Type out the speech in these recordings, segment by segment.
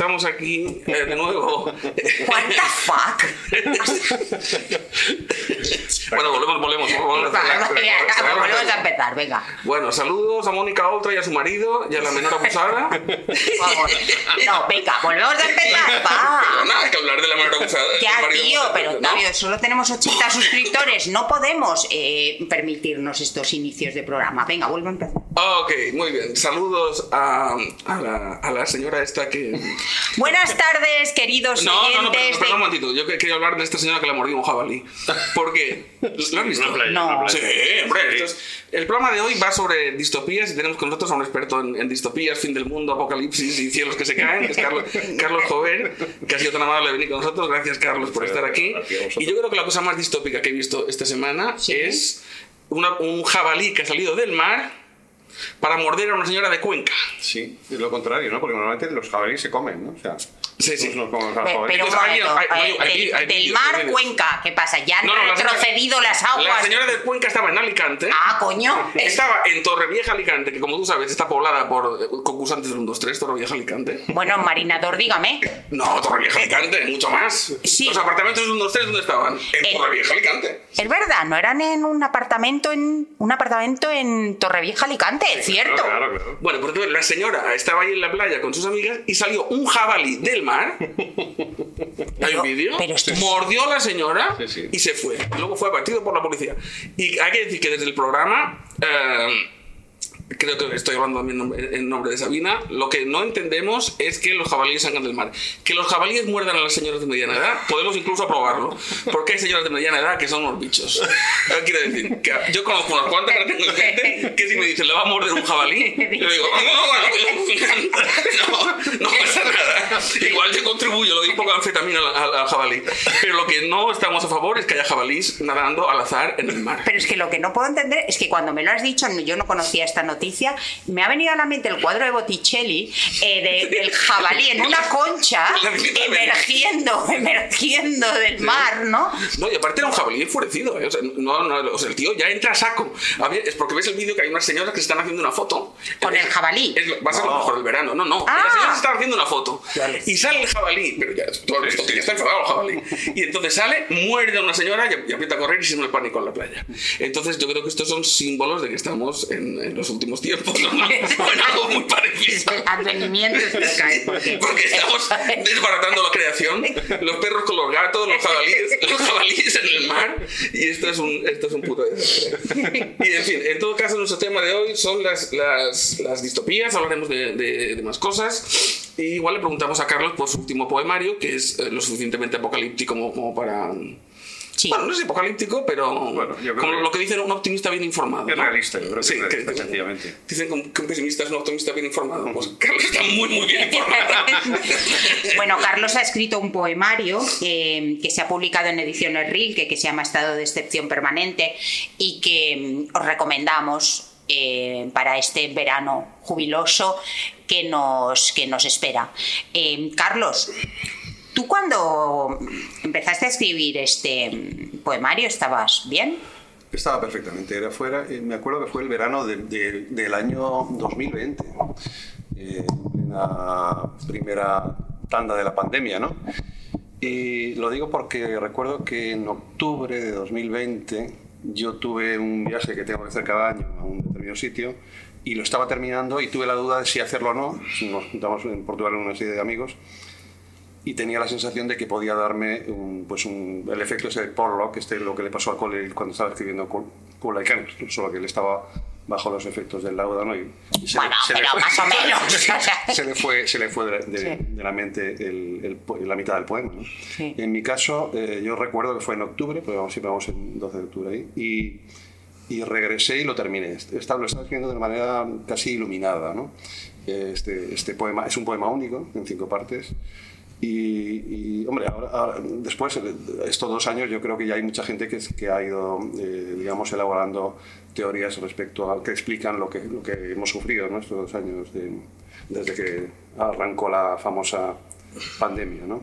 Estamos aquí eh, de nuevo. What the fuck? bueno, volvemos, volvemos. volvemos, Volvemos a empezar, venga. Bueno, saludos a Mónica Oltra y a su marido y a la menor abusada. Vamos. No, venga, volvemos a empezar. Va. Pero nada, que hablar de la menor abusada. Ya, tío, pero ¿no? Octavio, solo tenemos 80 suscriptores. No podemos eh, permitirnos estos inicios de programa. Venga, vuelvo a empezar. Ok, muy bien. Saludos a, a, la, a la señora esta que. Buenas tardes, queridos No, no, no, oyentes. perdón, de- perdón un momentito. Yo que- quería hablar de esta señora que le mordió un jabalí. Porque. ¿Lo has visto? Playa, No. Sí, hombre. esto es- el programa de hoy va sobre distopías y tenemos con nosotros a un experto en, en distopías, fin del mundo, apocalipsis y cielos que se caen, que es Carlos, Carlos Jover, que ha sido tan amable de venir con nosotros. Gracias, Carlos, por estar aquí. Y yo creo que la cosa más distópica que he visto esta semana Sí. es una- un jabalí que ha salido del mar para morder a una señora de Cuenca. Sí, es lo contrario, ¿no? Porque normalmente los jabalíes se comen, ¿no? O sea, Sí, sí. no a los Pe- jabalíes. Pero un Entonces, hay- momento, hay- hay- eh, hay- del, hay del vídeos, mar. Cuenca, ¿qué pasa? ¿Ya han No, no, la señora- retrocedido las aguas? La señora de Cuenca estaba en Alicante. Ah, coño. Estaba en Torrevieja, Alicante, que como tú sabes está poblada por eh, concursantes del 1, 2, 3, Torrevieja, Alicante. Bueno, marinador, dígame. No, Torrevieja, Alicante, mucho más. Sí. Los apartamentos del 1, 2, 3, ¿dónde estaban? En En- Torrevieja, Alicante. Es verdad, no eran en un apartamento en un apartamento en Torrevieja, Alicante, ¿cierto? Claro, claro. Bueno, porque la señora estaba ahí en la playa con sus amigas y salió un jabalí del mar. ¿Hay un vídeo? esto Mordió a la señora y se fue. Luego fue abatido por la policía. Y hay que decir que desde el programa. eh, Creo que estoy hablando también en nombre- de Sabina. Lo que no entendemos es que los jabalíes salgan del mar. Que los jabalíes muerdan a las señoras de mediana edad, podemos incluso aprobarlo. Porque hay señoras de mediana edad que son unos bichos. Quiero decir, que yo conozco unas cuantas que tengo gente que si me dicen, ¿le va a morder un jabalí? Yo digo, no, no, no pasa nada. Igual yo contribuyo, le doy un poco de anfetamina al jabalí. Pero lo que no estamos a favor es que haya jabalís nadando al azar en el mar. Pero es que lo que no puedo entender es que cuando me lo has dicho, yo no conocía esta noticia, me ha venido a la mente el cuadro de Botticelli eh, de- del jabalí en una concha emergiendo, emergiendo del mar, ¿no? No, y aparte era un jabalí enfurecido. ¿eh? O, sea, no, no, o sea, el tío ya entra a saco. Había- es porque ves el vídeo que hay unas señoras que se están haciendo una foto. Con el jabalí. Es- va a ser lo No. mejor del verano. No, no. Ah. Las señoras están haciendo una foto. Y sale el jabalí. Pero ya, tú has visto que ya está enfadado el jabalí. Y entonces sale, muerde a una señora y, y aprieta a correr y se no el pánico en la playa. Entonces yo creo que estos son símbolos de que estamos en, en los últimos tiempos. ¿no? Algo muy parecido. El advenimiento es caer porque, Porque estamos desbaratando la creación, los perros con los gatos, los jabalíes, los jabalíes en el mar, y esto es un, esto es un puto desastre. Y en fin, en todo caso, nuestro tema de hoy son las, las, las distopías, hablaremos de, de- de más cosas. Y igual le preguntamos a Carlos por su último poemario, que es eh, lo suficientemente apocalíptico como, como para. Sí. Bueno, no es apocalíptico, pero Bueno, yo creo como que- lo que dice un optimista bien informado. Es ¿no? realista, yo creo que Sí, es realista, sencillamente. Dicen que un pesimista es un optimista bien informado. Pues Carlos está muy, muy bien informado. Bueno, Carlos ha escrito un poemario eh, que se ha publicado en ediciones Rilke, que se llama Estado de Excepción Permanente, y que mm, os recomendamos eh, para este verano jubiloso que nos, que nos espera. Eh, Carlos, ¿tú cuando empezaste a escribir este poemario estabas bien? Estaba perfectamente, era fuera. eh, me acuerdo que fue el verano de- de- del año 2020, eh, la primera tanda de la pandemia, ¿no? Y lo digo porque recuerdo que en octubre de 2020 yo tuve un viaje que tengo que hacer cada año a un determinado sitio y lo estaba terminando y tuve la duda de si hacerlo o no. Nos juntamos en Portugal una serie de amigos y tenía la sensación de que podía darme un, pues un, el efecto ese de Porlock, este lo que le pasó a Cole cuando estaba escribiendo Cool Cannibals, solo que él estaba bajo los efectos del láudano y, y se, Bueno, se pero fue, más o menos, se le fue, se le fue de, de- Sí. de la mente el- el la mitad del poema. ¿no? Sí. En mi caso, eh, yo recuerdo que fue en octubre, porque vamos, siempre vamos en 12 de octubre ahí, y, y regresé y lo terminé. Lo estaba escribiendo de una manera casi iluminada. ¿no? Este, este poema es un poema único, en cinco partes. Y, y, hombre, ahora, ahora- después, eh, estos dos años, yo creo que ya hay mucha gente que, que ha ido, eh, digamos, elaborando teorías respecto a que explican lo que, lo que hemos sufrido ¿no? estos dos años de- desde que arrancó la famosa pandemia, ¿no?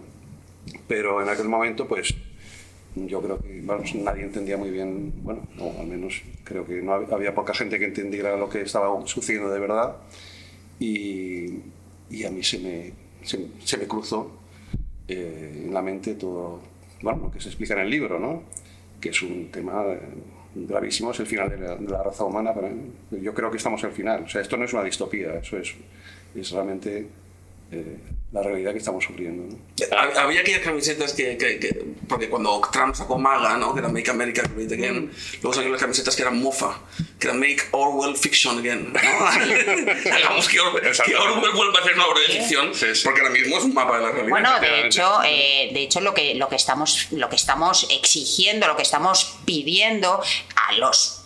Pero en aquel momento, pues, yo creo que vamos, nadie entendía muy bien, bueno, o al menos creo que no había, había poca gente que entendiera lo que estaba sucediendo de verdad. Y, y a mí se me, se, se me cruzó eh, en la mente todo bueno, lo que se explica en el libro, ¿no? que es un tema eh, gravísimo, es el final de la, de la raza humana. Yo creo que estamos al final. O sea, esto no es una distopía, eso es, es realmente eh, la realidad que estamos sufriendo. ¿no? Hab- Había aquellas camisetas que, que- que- Porque cuando Trump sacó MAGA, ¿no? Que era Make America Great Again, luego salieron las camisetas que eran mofa, que eran Make Orwell Fiction Again. ¿no? Hagamos que, Orwell, que. Orwell vuelva a ser una obra de ficción, Sí, sí. porque ahora mismo es un mapa de la realidad. Bueno, de hecho, eh, de hecho lo que, lo, que estamos, lo que estamos exigiendo, lo que estamos pidiendo a los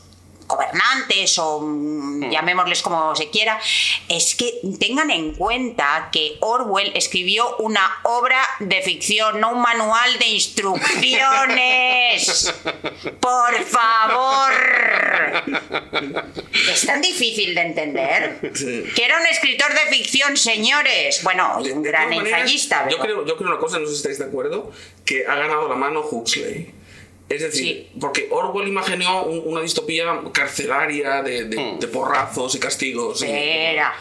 gobernantes o mm, llamémosles como se quiera, es que tengan en cuenta que Orwell escribió una obra de ficción, no un manual de instrucciones. Por favor. Es tan difícil de entender. Que era un escritor de ficción, señores. Bueno, y un gran maneras, ensayista. Yo creo, yo creo una cosa, no sé si estáis de acuerdo, que ha ganado la mano Huxley. Es decir, Sí. porque Orwell imaginó un- una distopía carcelaria de, de- Hmm. de porrazos y castigos. y- Espera.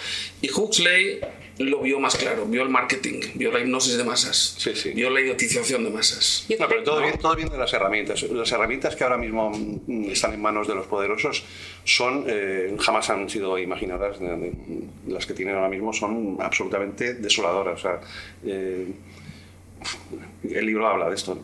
Y Huxley lo vio más claro, vio el marketing, vio la hipnosis de masas, Sí, sí. vio la idiotización de masas. No, pero todo, ¿no? bien, todo bien de las herramientas. Las herramientas que ahora mismo mm, están en manos de los poderosos son eh, jamás han sido imaginadas. las que tienen ahora mismo son absolutamente desoladoras. O sea, eh, el libro habla de esto,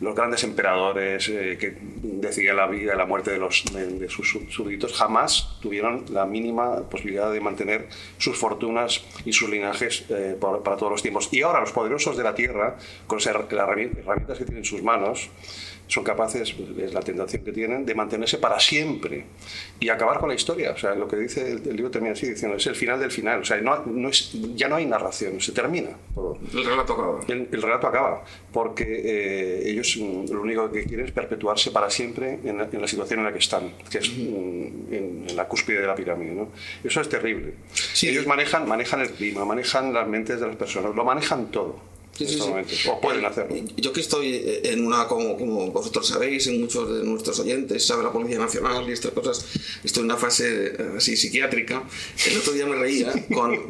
los grandes emperadores eh, que decidían la vida y la muerte de, los, de, de sus sú- súbditos jamás tuvieron la mínima posibilidad de mantener sus fortunas y sus linajes eh, por- para todos los tiempos. Y ahora los poderosos de la tierra, con las her- las herrami- herramientas que tienen en sus manos, son capaces, es la tentación que tienen, de mantenerse para siempre y acabar con la historia. O sea, lo que dice el, el libro termina así, diciendo, es el final del final. O sea, no, no es, ya no hay narración, se termina todo. El relato acaba. El, el relato acaba, porque eh, ellos mm, lo único que quieren es perpetuarse para siempre en la, en la situación en la que están, que es mm, en, en la cúspide de la pirámide. ¿no? Eso es terrible. Sí. Ellos manejan, manejan el clima, manejan las mentes de las personas, lo manejan todo. Sí, sí, sí. o pueden hacerlo. Yo que estoy en una, como, como vosotros sabéis, en muchos de nuestros oyentes, sabe la Policía Nacional y estas cosas, estoy en una fase eh, así psiquiátrica. El otro día me reía con...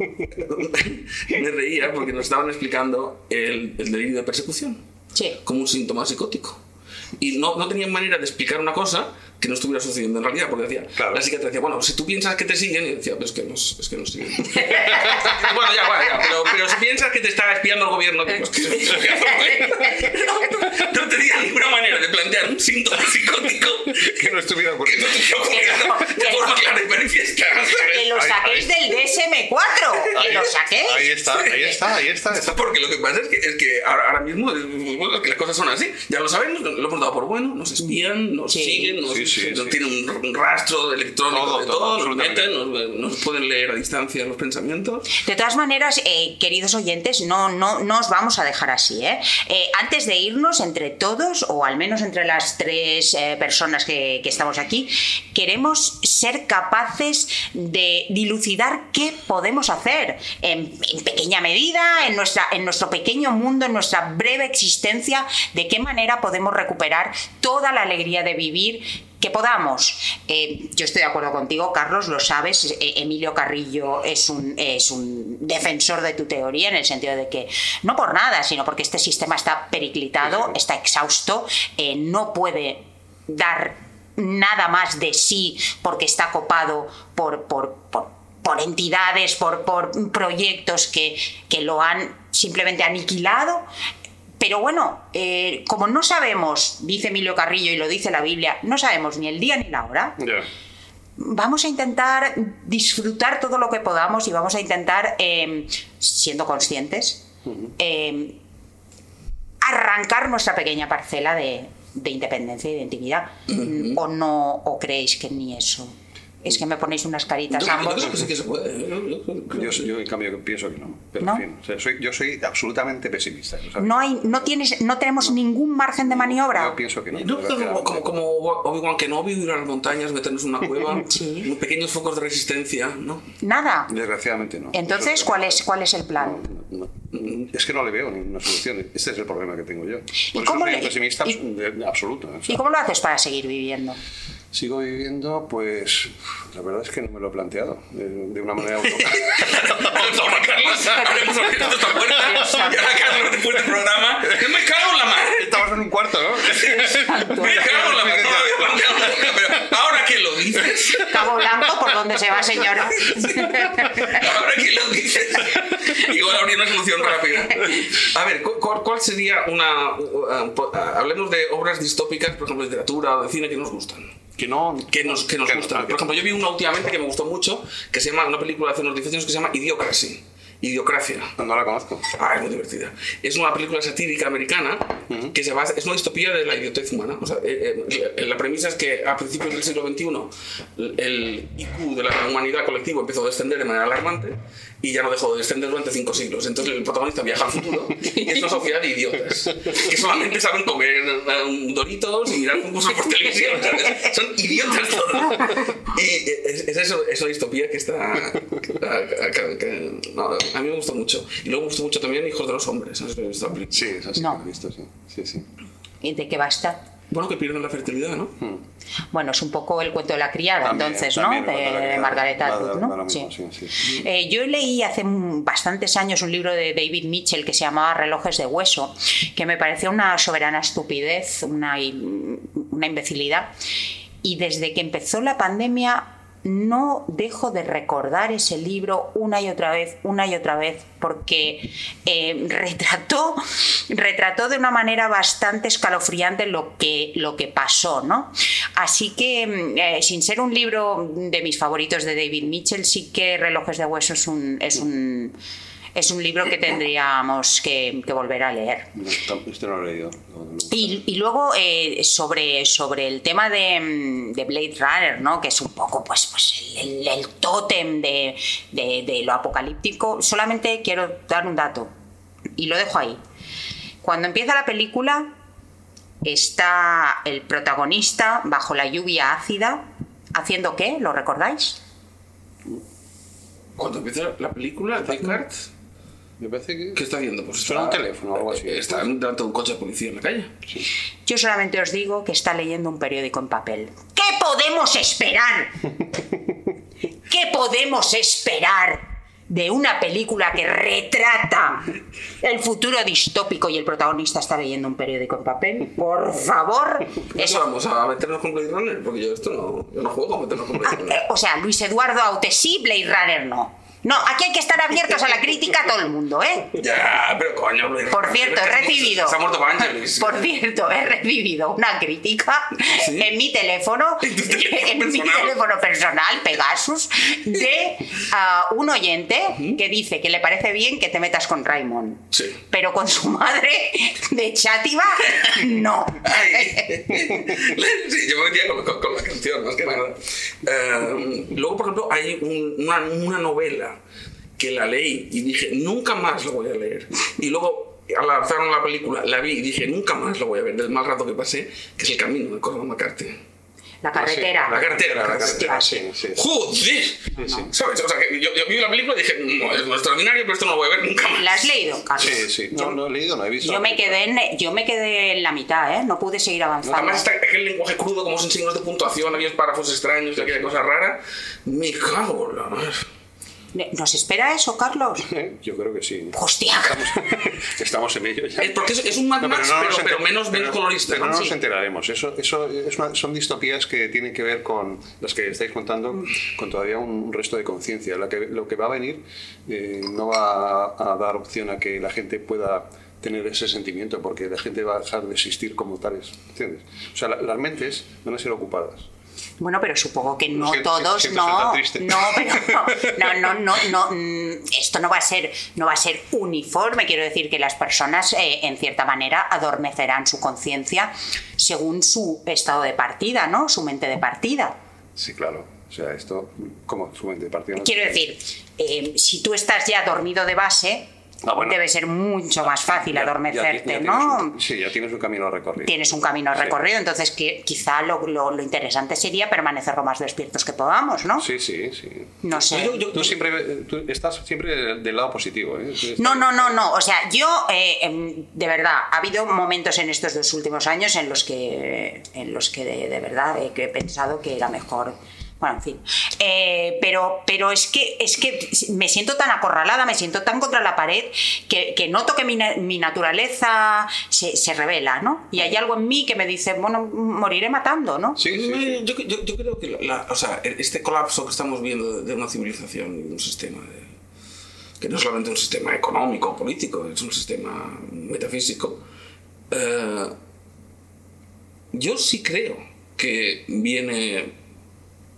me reía porque nos estaban explicando el, el delirio de persecución Sí. como un síntoma psicótico. Y no, no tenían manera de explicar una cosa que no estuviera sucediendo en realidad, porque decía, Claro. la psiquiatra decía, bueno, si tú piensas que te siguen, y decía, pues es que no, es que no siguen. bueno, ya, bueno, ya, pero, pero si piensas que te está espiando el gobierno, digo, es que no, no tenía ninguna manera de plantear un síntoma psicótico Que no estuviera que ocurriendo. no estuviera ocurriendo de forma clara y manifiesta. Que lo Ahí- saquéis del DSM4. Que lo saquéis. Ahí está, ahí está, ahí está. está. Porque lo que pasa es que, es que ahora, mismo bueno, que las cosas son así. Ya lo sabemos, lo hemos dado por bueno, nos espían, nos Sí. siguen, nos, Sí, sí, sí. tienen un rastro electrónico Todo, de todo, todo, nos meten, nos, nos pueden leer a distancia los pensamientos. De todas maneras, eh, queridos oyentes, no, no, no os vamos a dejar así. ¿eh? Eh, antes de irnos, entre todos, o al menos entre las tres eh, personas que, que estamos aquí, queremos ser capaces de dilucidar qué podemos hacer en, en pequeña medida, en, nuestra, en nuestro pequeño mundo, en nuestra breve existencia, de qué manera podemos recuperar toda la alegría de vivir que podamos. Eh, yo estoy de acuerdo contigo, Carlos, lo sabes. eh, Emilio Carrillo es un, es un defensor de tu teoría en el sentido de que, no por nada, sino porque este sistema está periclitado, está exhausto, eh, no puede dar nada más de sí porque está copado por, por, por, por entidades, por, por proyectos que, que lo han simplemente aniquilado. Pero bueno, eh, como no sabemos, dice Emilio Carrillo y lo dice la Biblia, no sabemos ni el día ni la hora, vamos a intentar disfrutar todo lo que podamos y vamos a intentar, eh, siendo conscientes, eh, arrancar nuestra pequeña parcela de, de independencia y de intimidad. ¿O no, o creéis que ni eso? Es que me ponéis unas caritas Yo, ambos. que se puede. Yo- en cambio, pienso que no. Pero, ¿No? en fin, o sea, soy, yo soy absolutamente pesimista. No, hay, no, tienes, no tenemos ningún margen de maniobra. Yo pienso que no. Yo creo que como, como, Obi-Wan Kenobi, ir a las montañas, meternos en una cueva, Sí. pequeños focos de resistencia, ¿no? Nada. Desgraciadamente no. Entonces, ¿cuál es, ¿cuál es el plan? No, no. Es que no le veo ninguna solución. Este es el problema que tengo yo. Por eso cómo soy le- pesimista y- absoluto. o sea, ¿Y cómo lo haces para seguir viviendo? Sigo viviendo, pues la verdad es que no me lo he planteado de una manera autónoma. Toma, Carlos, habremos abierto esta puerta y ahora Carlos después del programa. ¡Que me cago en la madre! Estamos en un cuarto, ¿no? ¡Me cago en la madre! Pero ahora que lo dices, Cabo Blanco, ¿por dónde se va, señora? ahora que lo dices, igual habría una solución rápida. A ver, ¿cu- ¿cuál, cuál sería una. uh, uh, hablemos de obras distópicas, por ejemplo, de literatura o de cine que nos gustan. Que no. que nos, que nos que- gustan. Por ejemplo, yo vi una últimamente que me gustó mucho, que se llama, una película de hace unos 10 años que se llama Idiocracy. Idiocracia. No, la conozco. Ah, es muy divertida. Es una película satírica americana que se basa, es una distopía de la idiotez humana. O sea, eh, eh, la premisa es que a principios del siglo XXI el IQ de la humanidad colectivo empezó a descender de manera alarmante y ya no dejó de descender durante cinco siglos. Entonces el protagonista viaja al futuro y es una sociedad de idiotas que solamente saben comer doritos y mirar concursos por televisión. ¿sabes? Son idiotas todos. Y es, es eso, es una distopía que está... que- que- que- no, a mí me gustó mucho. Y luego me gustó mucho también Hijos de los Hombres. Sí, esa sí No. he visto, sí. Sí, sí. ¿Y de qué basta? Bueno, que pierden la fertilidad, ¿no? Bueno, es un poco el cuento de la criada, También, entonces, también, ¿no? de. Margaret Atwood, ¿no? mismo, Sí. sí, sí. Eh, yo leí hace bastantes años un libro de David Mitchell que se llamaba Relojes de Hueso, que me pareció una soberana estupidez, una, una imbecilidad. Y desde que empezó la pandemia no dejo de recordar ese libro una y otra vez, una y otra vez, porque eh, retrató, retrató de una manera bastante escalofriante lo que, lo que pasó, ¿no? Así que, mm, eh, sin ser un libro de mis favoritos de David Mitchell, sí que Relojes de Hueso es un, es un, es un libro que tendríamos que, que volver a leer. Este no lo he leído. No, no. Y, y luego eh, sobre, sobre el tema de, de Blade Runner, ¿no? que es un poco pues, pues el, el- el tótem de, de- de lo apocalíptico, solamente quiero dar un dato y lo dejo ahí. Cuando empieza la película está el protagonista bajo la lluvia ácida haciendo qué, ¿lo recordáis? Cuando empieza la película, Descartes, Me parece que. ¿qué está haciendo? Pues Suena un teléfono o algo así. Está delante de un coche de policía en la calle. Yo solamente os digo que está leyendo un periódico en papel. ¿Qué podemos esperar? ¿Qué podemos esperar de una película que retrata el futuro distópico y el protagonista está leyendo un periódico en papel? Por favor. Eso vamos a meternos con Blade Runner, porque yo esto no, yo no juego a meternos con Blade Ah, Runner. eh, O sea, Luis Eduardo Aute sí, Blade Runner no. No, aquí hay que estar abiertos a la crítica todo el mundo, ¿eh? Ya, pero coño, Blade Por cierto, he recibido. Se ha muerto Vangelis. Por cierto, he recibido una crítica ¿Sí? en mi teléfono, ¿En tu teléfono en mi teléfono personal, Pegasus, de ah, un oyente que dice que le parece bien que te metas con Raymond. Sí. Pero con su madre de Chátiva, no. Sí, yo me metía con, con- con la canción, más que nada. Eh, luego, por ejemplo, hay un- una, una novela que la leí y dije, nunca más lo voy a leer. Y luego, al lanzaron la película, la vi y dije, nunca más lo voy a ver, del mal rato que pasé, que es El Camino de Cormac McCarthy. La carretera. La carretera, la carretera. Sí, sí. ¡Joder! ¿Sabes? O sea, que yo, yo vi la película y dije, no, es extraordinario, pero esto no lo voy a ver nunca más. ¿La has leído, Carlos? Sí, sí. No, no he leído, no he visto. Yo me, quedé en, yo me quedé en la mitad, ¿eh? No pude seguir avanzando. Además está aquel lenguaje crudo, como sin signos de puntuación, aquellos párrafos extraños y aquella cosa rara. Me cago en la madre. ¿Nos espera eso, Carlos? Yo creo que sí. Hostia. Estamos en ello ya. Porque es, es un Mad No, Max, no pero, menos, menos colorista. pero ¿no? no nos Sí. enteraremos. Eso, eso es una- son distopías que tienen que ver con las que estáis contando, con todavía un resto de conciencia. Que- Lo que va a venir eh, no va a, a dar opción a que la gente pueda tener ese sentimiento, porque la gente va a dejar de existir como tales. ¿Entiendes? O sea, la- las mentes van a ser ocupadas. Bueno, pero supongo que no Siento- todos, siento no, no, pero no, no, no, no, mm, esto no va a ser, no va a ser uniforme. Quiero decir que las personas, eh, en cierta manera, adormecerán su conciencia según su estado de partida, ¿no? Su mente de partida. Sí, claro. O sea, esto, como su mente de partida. Quiero decir, eh, si tú estás ya dormido de base, Ah, bueno. debe ser mucho más fácil Ya- adormecerte, ya ¿no? un- sí, ya tienes un camino recorrido. Tienes un camino Sí. recorrido, entonces que, quizá lo, lo- lo interesante sería permanecer lo más despiertos que podamos, ¿no? Sí, sí, sí. No sé. Yo- yo- Tú siempre tú estás siempre del, lado positivo. ¿eh? Estás- No, no, no, no. O sea, yo, eh, em, de verdad, ha habido momentos en estos dos últimos años en los que, en los que de, de verdad eh, que he pensado que era mejor. Bueno, en fin. Eh, pero, pero es que es que me siento tan acorralada, me siento tan contra la pared que, que noto que mi, mi naturaleza se, se revela, ¿no? Y hay algo en mí que me dice, bueno, moriré matando, ¿no? Sí, sí, sí. Yo, yo- yo creo que la- o sea, este colapso que estamos viendo de, una civilización y de un sistema, de- que no es solamente un sistema económico o político, es un sistema metafísico, eh, yo sí creo que viene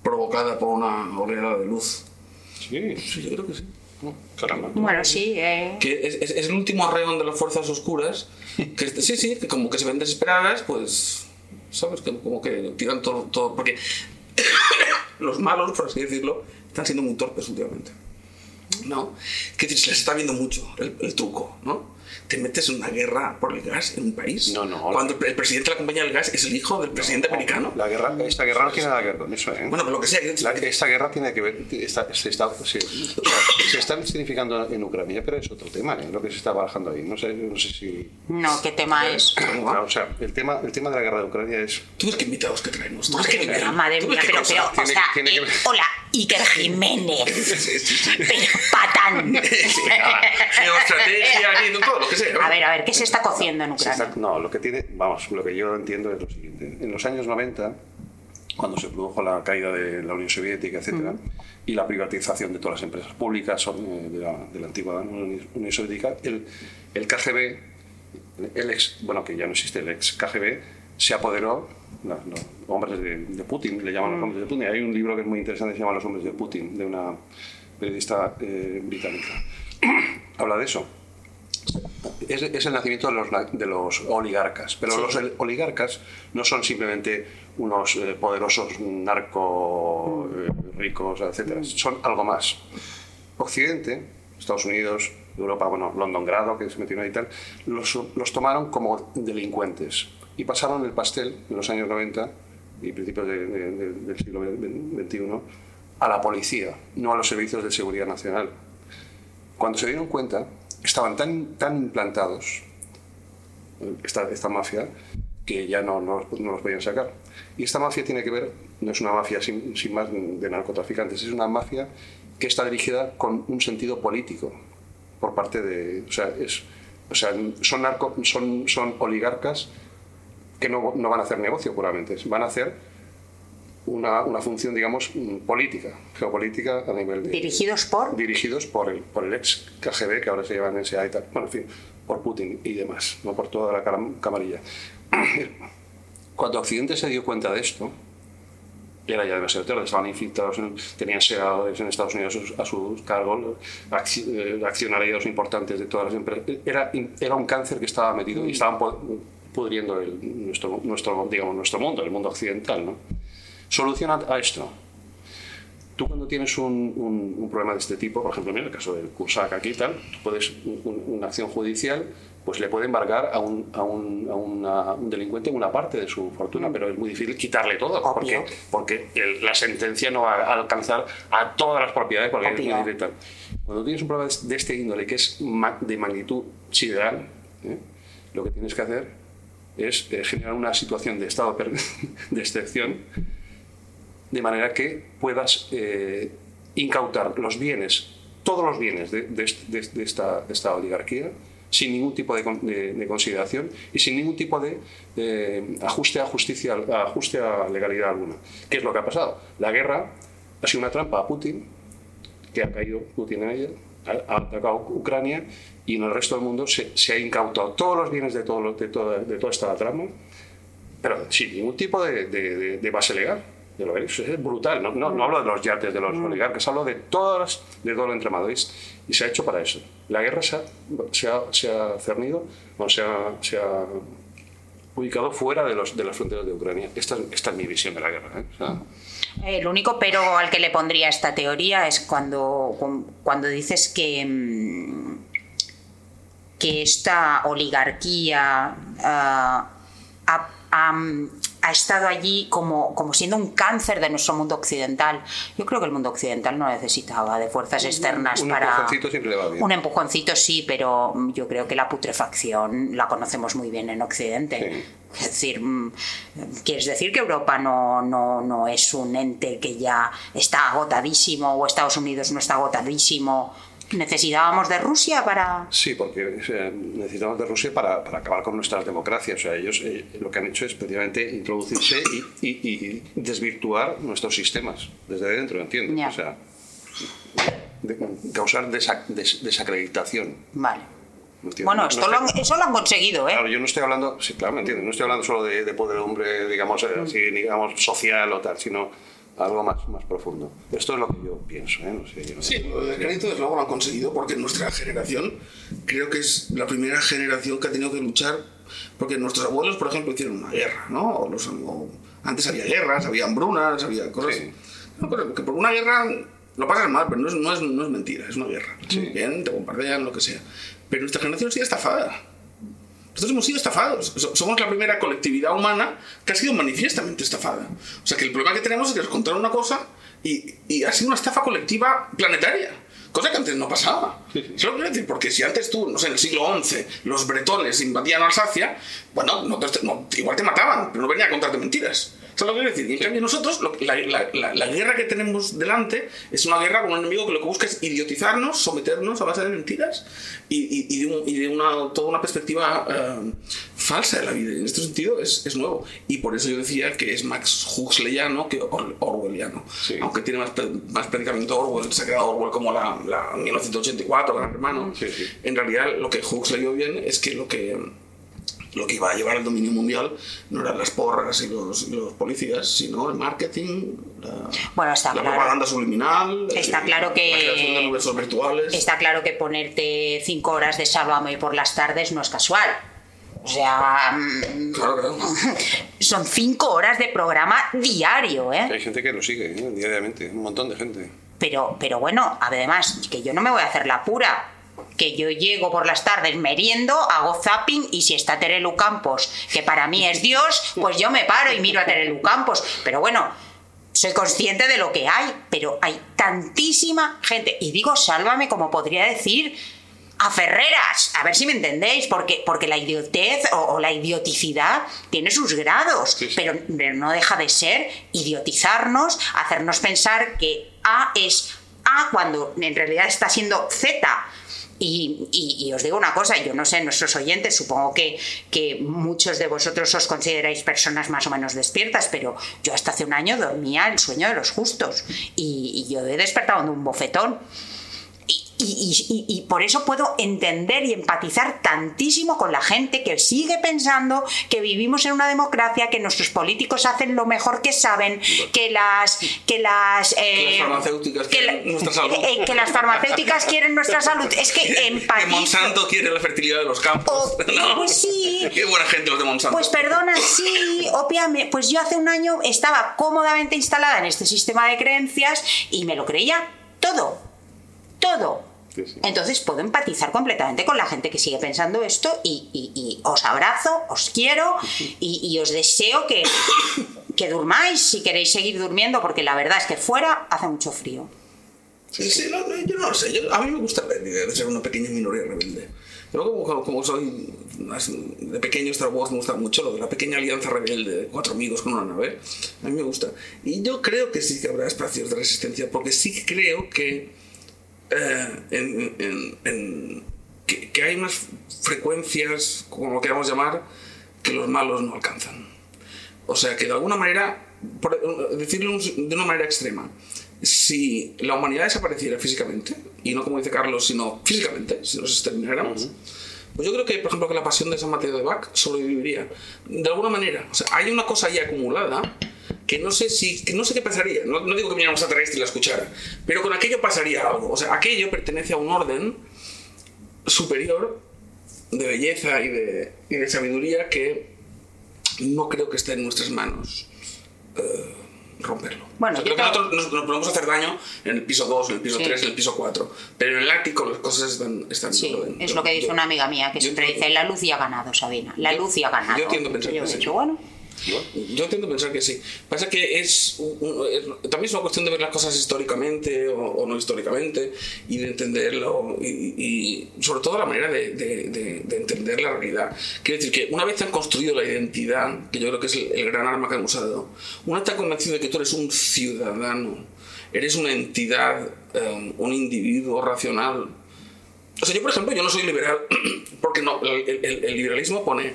provocada por una oleada de luz. Sí, Sí, yo creo que sí. Oh, caramba. Bueno, sí. eh, Que es, es- es el último arreón de las fuerzas oscuras. Que es- sí, sí, que como que se ven desesperadas, pues, ¿sabes? Que como que tiran todo, todo porque los malos, por así decirlo, están siendo muy torpes últimamente. ¿No? Que decir, se les está viendo mucho el, el truco, ¿no? Te metes en una guerra por el gas en un país. No, no. Cuando el, presidente de la compañía del gas es el hijo del presidente americano. La guerra, esta guerra no tiene nada que ver con eso. ¿eh? Bueno, pero lo que sea. que- La- esta guerra tiene que ver, está- se, está, se, o sea, se está significando en Ucrania, pero es otro tema, ¿eh? lo que se está barajando ahí. No sé, no sé si. no, ¿qué tema es? Claro, o sea, el tema, el tema de la guerra de Ucrania es. Tú ves qué invitados que traemos. Tú ves nivel. mía, madre mía, pero, pero, o Tiene- sea, tiene que eh, hola, Iker Jiménez, Sí, sí, sí. pero patán. Sí, ah, geoestrategia, y todo lo que sea. A ver, a ver, ¿qué se está cociendo en Ucrania? está- no, lo que tiene, vamos, lo que yo entiendo es lo siguiente. En los años 90, cuando se produjo la caída de la Unión Soviética, etcétera, y la privatización de todas las empresas públicas eh, de la, de la antigua Unión Soviética, el, el KGB, el ex, bueno, que ya no existe, el ex KGB, se apoderó, los hombres de, de Putin, le llaman los hombres de Putin. Hay un libro que es muy interesante, se llama Los hombres de Putin, de una periodista eh, británica. Habla de eso es, es el nacimiento de los, na- de los oligarcas. Pero los oligarcas no son simplemente unos eh, poderosos narco eh, ricos, etcétera. Son algo más. Occidente, Estados Unidos, Europa, bueno, Londongrado, que se metieron ahí y tal, los, los tomaron como delincuentes y pasaron el pastel en los años 90 y principios de- de- de- del siglo XXI a la policía, no a los servicios de seguridad nacional. Cuando se dieron cuenta, estaban tan, tan implantados, esta, esta mafia, que ya no, no, no los podían sacar. Y esta mafia tiene que ver, no es una mafia sin, sin más de narcotraficantes, es una mafia que está dirigida con un sentido político por parte de... O sea, es, o sea son, son, son oligarcas que no, no van a hacer negocio puramente, van a hacer una, una función, digamos, mm, política, geopolítica a nivel de Dirigidos por... dirigidos por el, por el ex KGB, que ahora se llama NSA y tal. Bueno, en fin, por Putin y demás, no por toda la camarilla. Cuando Occidente se dio cuenta de esto, era ya demasiado tarde, estaban infiltrados, en- tenían senadores en Estados Unidos a sus, cargos, eh, accionarios importantes de todas las empresas. Era, era un cáncer que estaba metido y estaban pu- pudriendo el- nuestro, nuestro, digamos, nuestro mundo, el mundo occidental. ¿no? Solución a, esto, tú cuando tienes un, un- un problema de este tipo, por ejemplo, en el caso del Cursac aquí y tal, tú puedes, un- un- una acción judicial, pues le puede embargar a un, a un, a una- un delincuente una parte de su fortuna, pero es muy difícil quitarle todo, porque, Obvio. porque el- la sentencia no va a alcanzar a todas las propiedades, porque es muy difícil. Cuando tienes un problema de- este índole, que es de magnitud sideral, ¿eh? lo que tienes que hacer es eh, generar una situación de estado de excepción de manera que puedas eh, incautar los bienes, todos los bienes de, de de- esta, de esta oligarquía, sin ningún tipo de, con- de- de consideración y sin ningún tipo de eh, ajuste a justicia, ajuste a legalidad alguna. ¿Qué es lo que ha pasado? La guerra ha sido una trampa a Putin, que ha caído Putin en ella, ha, atacado Ucrania y en el resto del mundo se, se ha incautado todos los bienes de, todo, de, toda, de toda esta trama pero sin ningún tipo de- de- de base legal. De lo es, es brutal. No, no, no hablo de los yates de los oligarcas, hablo de, todas, de todo el entramado. Y, y se ha hecho para eso. La guerra se ha, se ha, se ha cernido, o se ha, se ha ubicado fuera de, los, de las fronteras de Ucrania. Esta, es- esta es mi visión de la guerra. ¿eh? O sea, El único pero al que le pondría esta teoría es cuando, cuando dices que, mm, que esta oligarquía ah, ha, ha- ha estado allí como, como siendo un cáncer de nuestro mundo occidental. Yo creo que el mundo occidental no necesitaba de fuerzas externas un para... empujoncito siempre le va bien. Un empujoncito sí, pero yo creo que la putrefacción la conocemos muy bien en Occidente. Es decir, mm, ¿quieres decir que Europa no, no, no es un ente que ya está agotadísimo o Estados Unidos no está agotadísimo? ¿Necesitábamos de Rusia para...? Sí, porque necesitamos de Rusia para, para acabar con nuestras democracias. O sea, ellos eh, lo que han hecho es precisamente introducirse y, y- y desvirtuar nuestros sistemas desde dentro, ¿entiendes? Ya. O sea, de- causar desa- des- desacreditación. Vale. Bueno, No esto lo han- eso lo han conseguido, ¿eh? Claro, yo no estoy hablando, sí, claro, me entiendes, no estoy hablando solo de, de poder hombre, digamos, eh, así, digamos, social o tal, sino algo más, más profundo. Esto es lo que yo pienso, ¿eh? No sé, yo- Sí, lo del crédito desde luego lo han conseguido porque nuestra generación creo que es la primera generación que ha tenido que luchar porque nuestros abuelos, por ejemplo, hicieron una guerra, ¿no? O los- o antes había guerras, había hambrunas, había cosas. Sí. No, pero que por una guerra lo pasas mal, pero no es, no es, no es mentira, es una guerra. Bien, te bombardean, lo que sea. Pero nuestra generación sigue estafada. Nosotros hemos sido estafados. So- Somos la primera colectividad humana que ha sido manifiestamente estafada. O sea que el problema que tenemos es que nos contaron una cosa y, y ha sido una estafa colectiva planetaria. Cosa que antes no pasaba. Solo quiero decir, porque si antes tú, no sé, en el siglo XI, los bretones invadían Alsacia, bueno, no te- no- igual te mataban, pero no venían a contarte mentiras. Eso es lo que quiero decir. Y en cambio nosotros, lo- la, la- la- la guerra que tenemos delante es una guerra con un enemigo que lo que busca es idiotizarnos, someternos a base de mentiras y, y- y de, un- y de una, toda una perspectiva eh, falsa de la vida. En este sentido es, es nuevo. Y por eso yo decía que es Max Huxleyano que Or- Orwelliano. Sí. Aunque tiene más, más predicamento Orwell, se ha quedado Orwell como la, la 1984, Gran Hermano. Sí, sí. En realidad lo que Huxley vio bien es que lo que lo que iba a llevar al dominio mundial no eran las porras y los, y los policías, sino el marketing, la, Bueno, está la claro. propaganda subliminal, Está eh, claro que- la creación de universos virtuales. Está claro que ponerte cinco horas de Sálvame por las tardes no es casual. O sea, mm, Claro, claro. son cinco horas de programa diario, ¿eh? Hay gente que lo sigue ¿eh? diariamente, un montón de gente. Pero, pero bueno, además, que yo no me voy a hacer la pura. Que yo llego por las tardes meriendo, hago zapping y si está Terelu Campos, que para mí es Dios, pues yo me paro y miro a Terelu Campos. Pero bueno, soy consciente de lo que hay, pero hay tantísima gente. Y digo, sálvame, como podría decir a Ferreras, a ver si me entendéis, porque, porque la idiotez o, o la idioticidad tiene sus grados, Sí, sí. Pero, pero no deja de ser idiotizarnos, hacernos pensar que A es A cuando en realidad está siendo Z. Y, y- y os digo una cosa, yo no sé, nuestros oyentes, supongo que, que muchos de vosotros os consideráis personas más o menos despiertas, pero yo hasta hace un año dormía el sueño de los justos y, y yo he despertado de un bofetón. Y, y- y- por eso puedo entender y empatizar tantísimo con la gente que sigue pensando que vivimos en una democracia, que nuestros políticos hacen lo mejor que saben, que las que las, eh, las farmacéuticas que quieren la- nuestra salud. eh, que las farmacéuticas quieren nuestra salud. Es que que empatizo. Monsanto quiere la fertilidad de los campos. Oh, ¿no? pues sí. Qué buena gente los de Monsanto. Pues perdona, sí, obviamente, pues yo hace un año estaba cómodamente instalada en este sistema de creencias y me lo creía todo, todo. Sí, sí. Entonces puedo empatizar completamente con la gente que sigue pensando esto y, y- y os abrazo, os quiero y, y os deseo que, que durmáis si queréis seguir durmiendo porque la verdad es que fuera hace mucho frío. Sí, sí, no, yo no lo sé. Yo- a mí me gusta la idea de ser una pequeña minoría rebelde. Yo como, como- soy de pequeño Star Wars me gusta mucho lo de la pequeña alianza rebelde de cuatro amigos con una nave. A mí me gusta. Y yo creo que sí que habrá espacios de resistencia porque sí creo que, eh, en- en- en- que, que hay más frecuencias, como lo queramos llamar, que los malos no alcanzan. O sea que de alguna manera, por decirlo de una manera extrema, si la humanidad desapareciera físicamente, y no como dice Carlos, sino físicamente, si nos extermináramos, pues yo creo que, por ejemplo, que la pasión de San Mateo de Bach sobreviviría. De alguna manera. O sea, hay una cosa ahí acumulada que no sé si que no sé qué pasaría. No, no digo que viniera un extraterrestre y la escuchara, pero con aquello pasaría algo. O sea, aquello pertenece a un orden superior de belleza y de, y de sabiduría que no creo que esté en nuestras manos eh, romperlo. Bueno, O sea, creo que nosotros nos, nos podemos hacer daño en el piso 2, en el piso Sí. 3, en el piso 4, pero en el ático las cosas están... están Sí, es lo que dice yo- una amiga mía que siempre entiendo- dice, la luz ya ha ganado, Sabina, la Yo- luz ya ha ganado. yo tiendo a pensar yo he dicho, bueno, Yo tiendo a pensar que sí. Pasa que es, también es una cuestión de ver las cosas históricamente o, o no históricamente y de entenderlo y, y sobre todo la manera de, de- de- de entender la realidad. Quiero decir que una vez te han construido la identidad, que yo creo que es el, el gran arma que hemos dado, una vez han convencido de que tú eres un ciudadano, eres una entidad, eh, un individuo racional, o sea, yo, por ejemplo, yo no soy liberal porque no, el, el- el liberalismo pone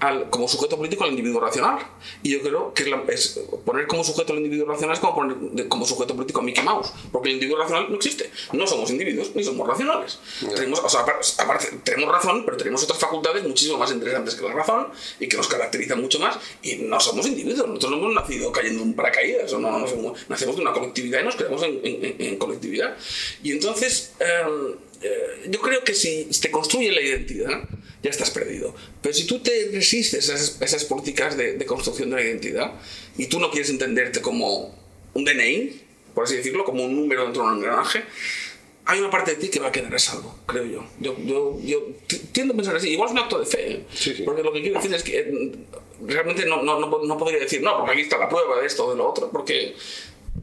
al, como sujeto político al individuo racional. Y yo creo que es, la- es poner como sujeto al individuo racional es como poner de- como sujeto político a Mickey Mouse. Porque el individuo racional no existe. No somos individuos ni somos racionales. Tenemos, o sea, aparte, tenemos razón, pero tenemos otras facultades muchísimo más interesantes que la razón y que nos caracterizan mucho más. Y no somos individuos. Nosotros no hemos nacido cayendo en un paracaídas. O no, no somos- nacemos de una colectividad y nos creamos en, en- en colectividad. Y entonces. em, eh, yo creo que si te construye la identidad, ya estás perdido. Pero si tú te resistes a esas, a esas políticas de, de construcción de la identidad y tú no quieres entenderte como un DNI, por así decirlo, como un número dentro de un engranaje, hay una parte de ti que va a quedar a salvo, creo yo. Yo, yo, yo ti- tiendo a pensar así. Igual es un acto de fe, ¿eh? Sí, sí. porque lo que quiero decir es que eh, realmente no, no, no, no podría decir, no, porque aquí está la prueba de esto o de lo otro, porque...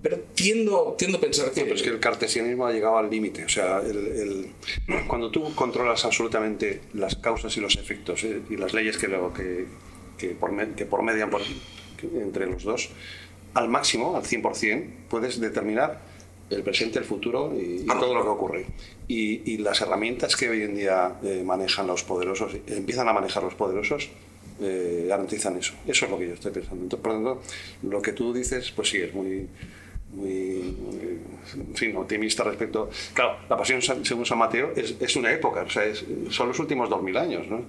Pero tiendo, tiendo a pensar que... Pero es que el cartesianismo ha llegado al límite. O sea, el- el- cuando tú controlas absolutamente las causas y los efectos eh, y las leyes que, lo- que, que, por, me- que por median por- que- entre los dos, al máximo, al 100%, puedes determinar el presente, el futuro y, y Ah, no. todo lo que ocurre. Y, y las herramientas que hoy en día eh, manejan los poderosos, empiezan a manejar los poderosos, eh, garantizan eso. Eso es lo que yo estoy pensando. Entonces, por lo tanto, lo que tú dices, pues sí, es muy, muy, muy, en fin, optimista respecto. Claro, la pasión según San Mateo es, es una época, o sea, es- son los últimos dos mil años, ¿no?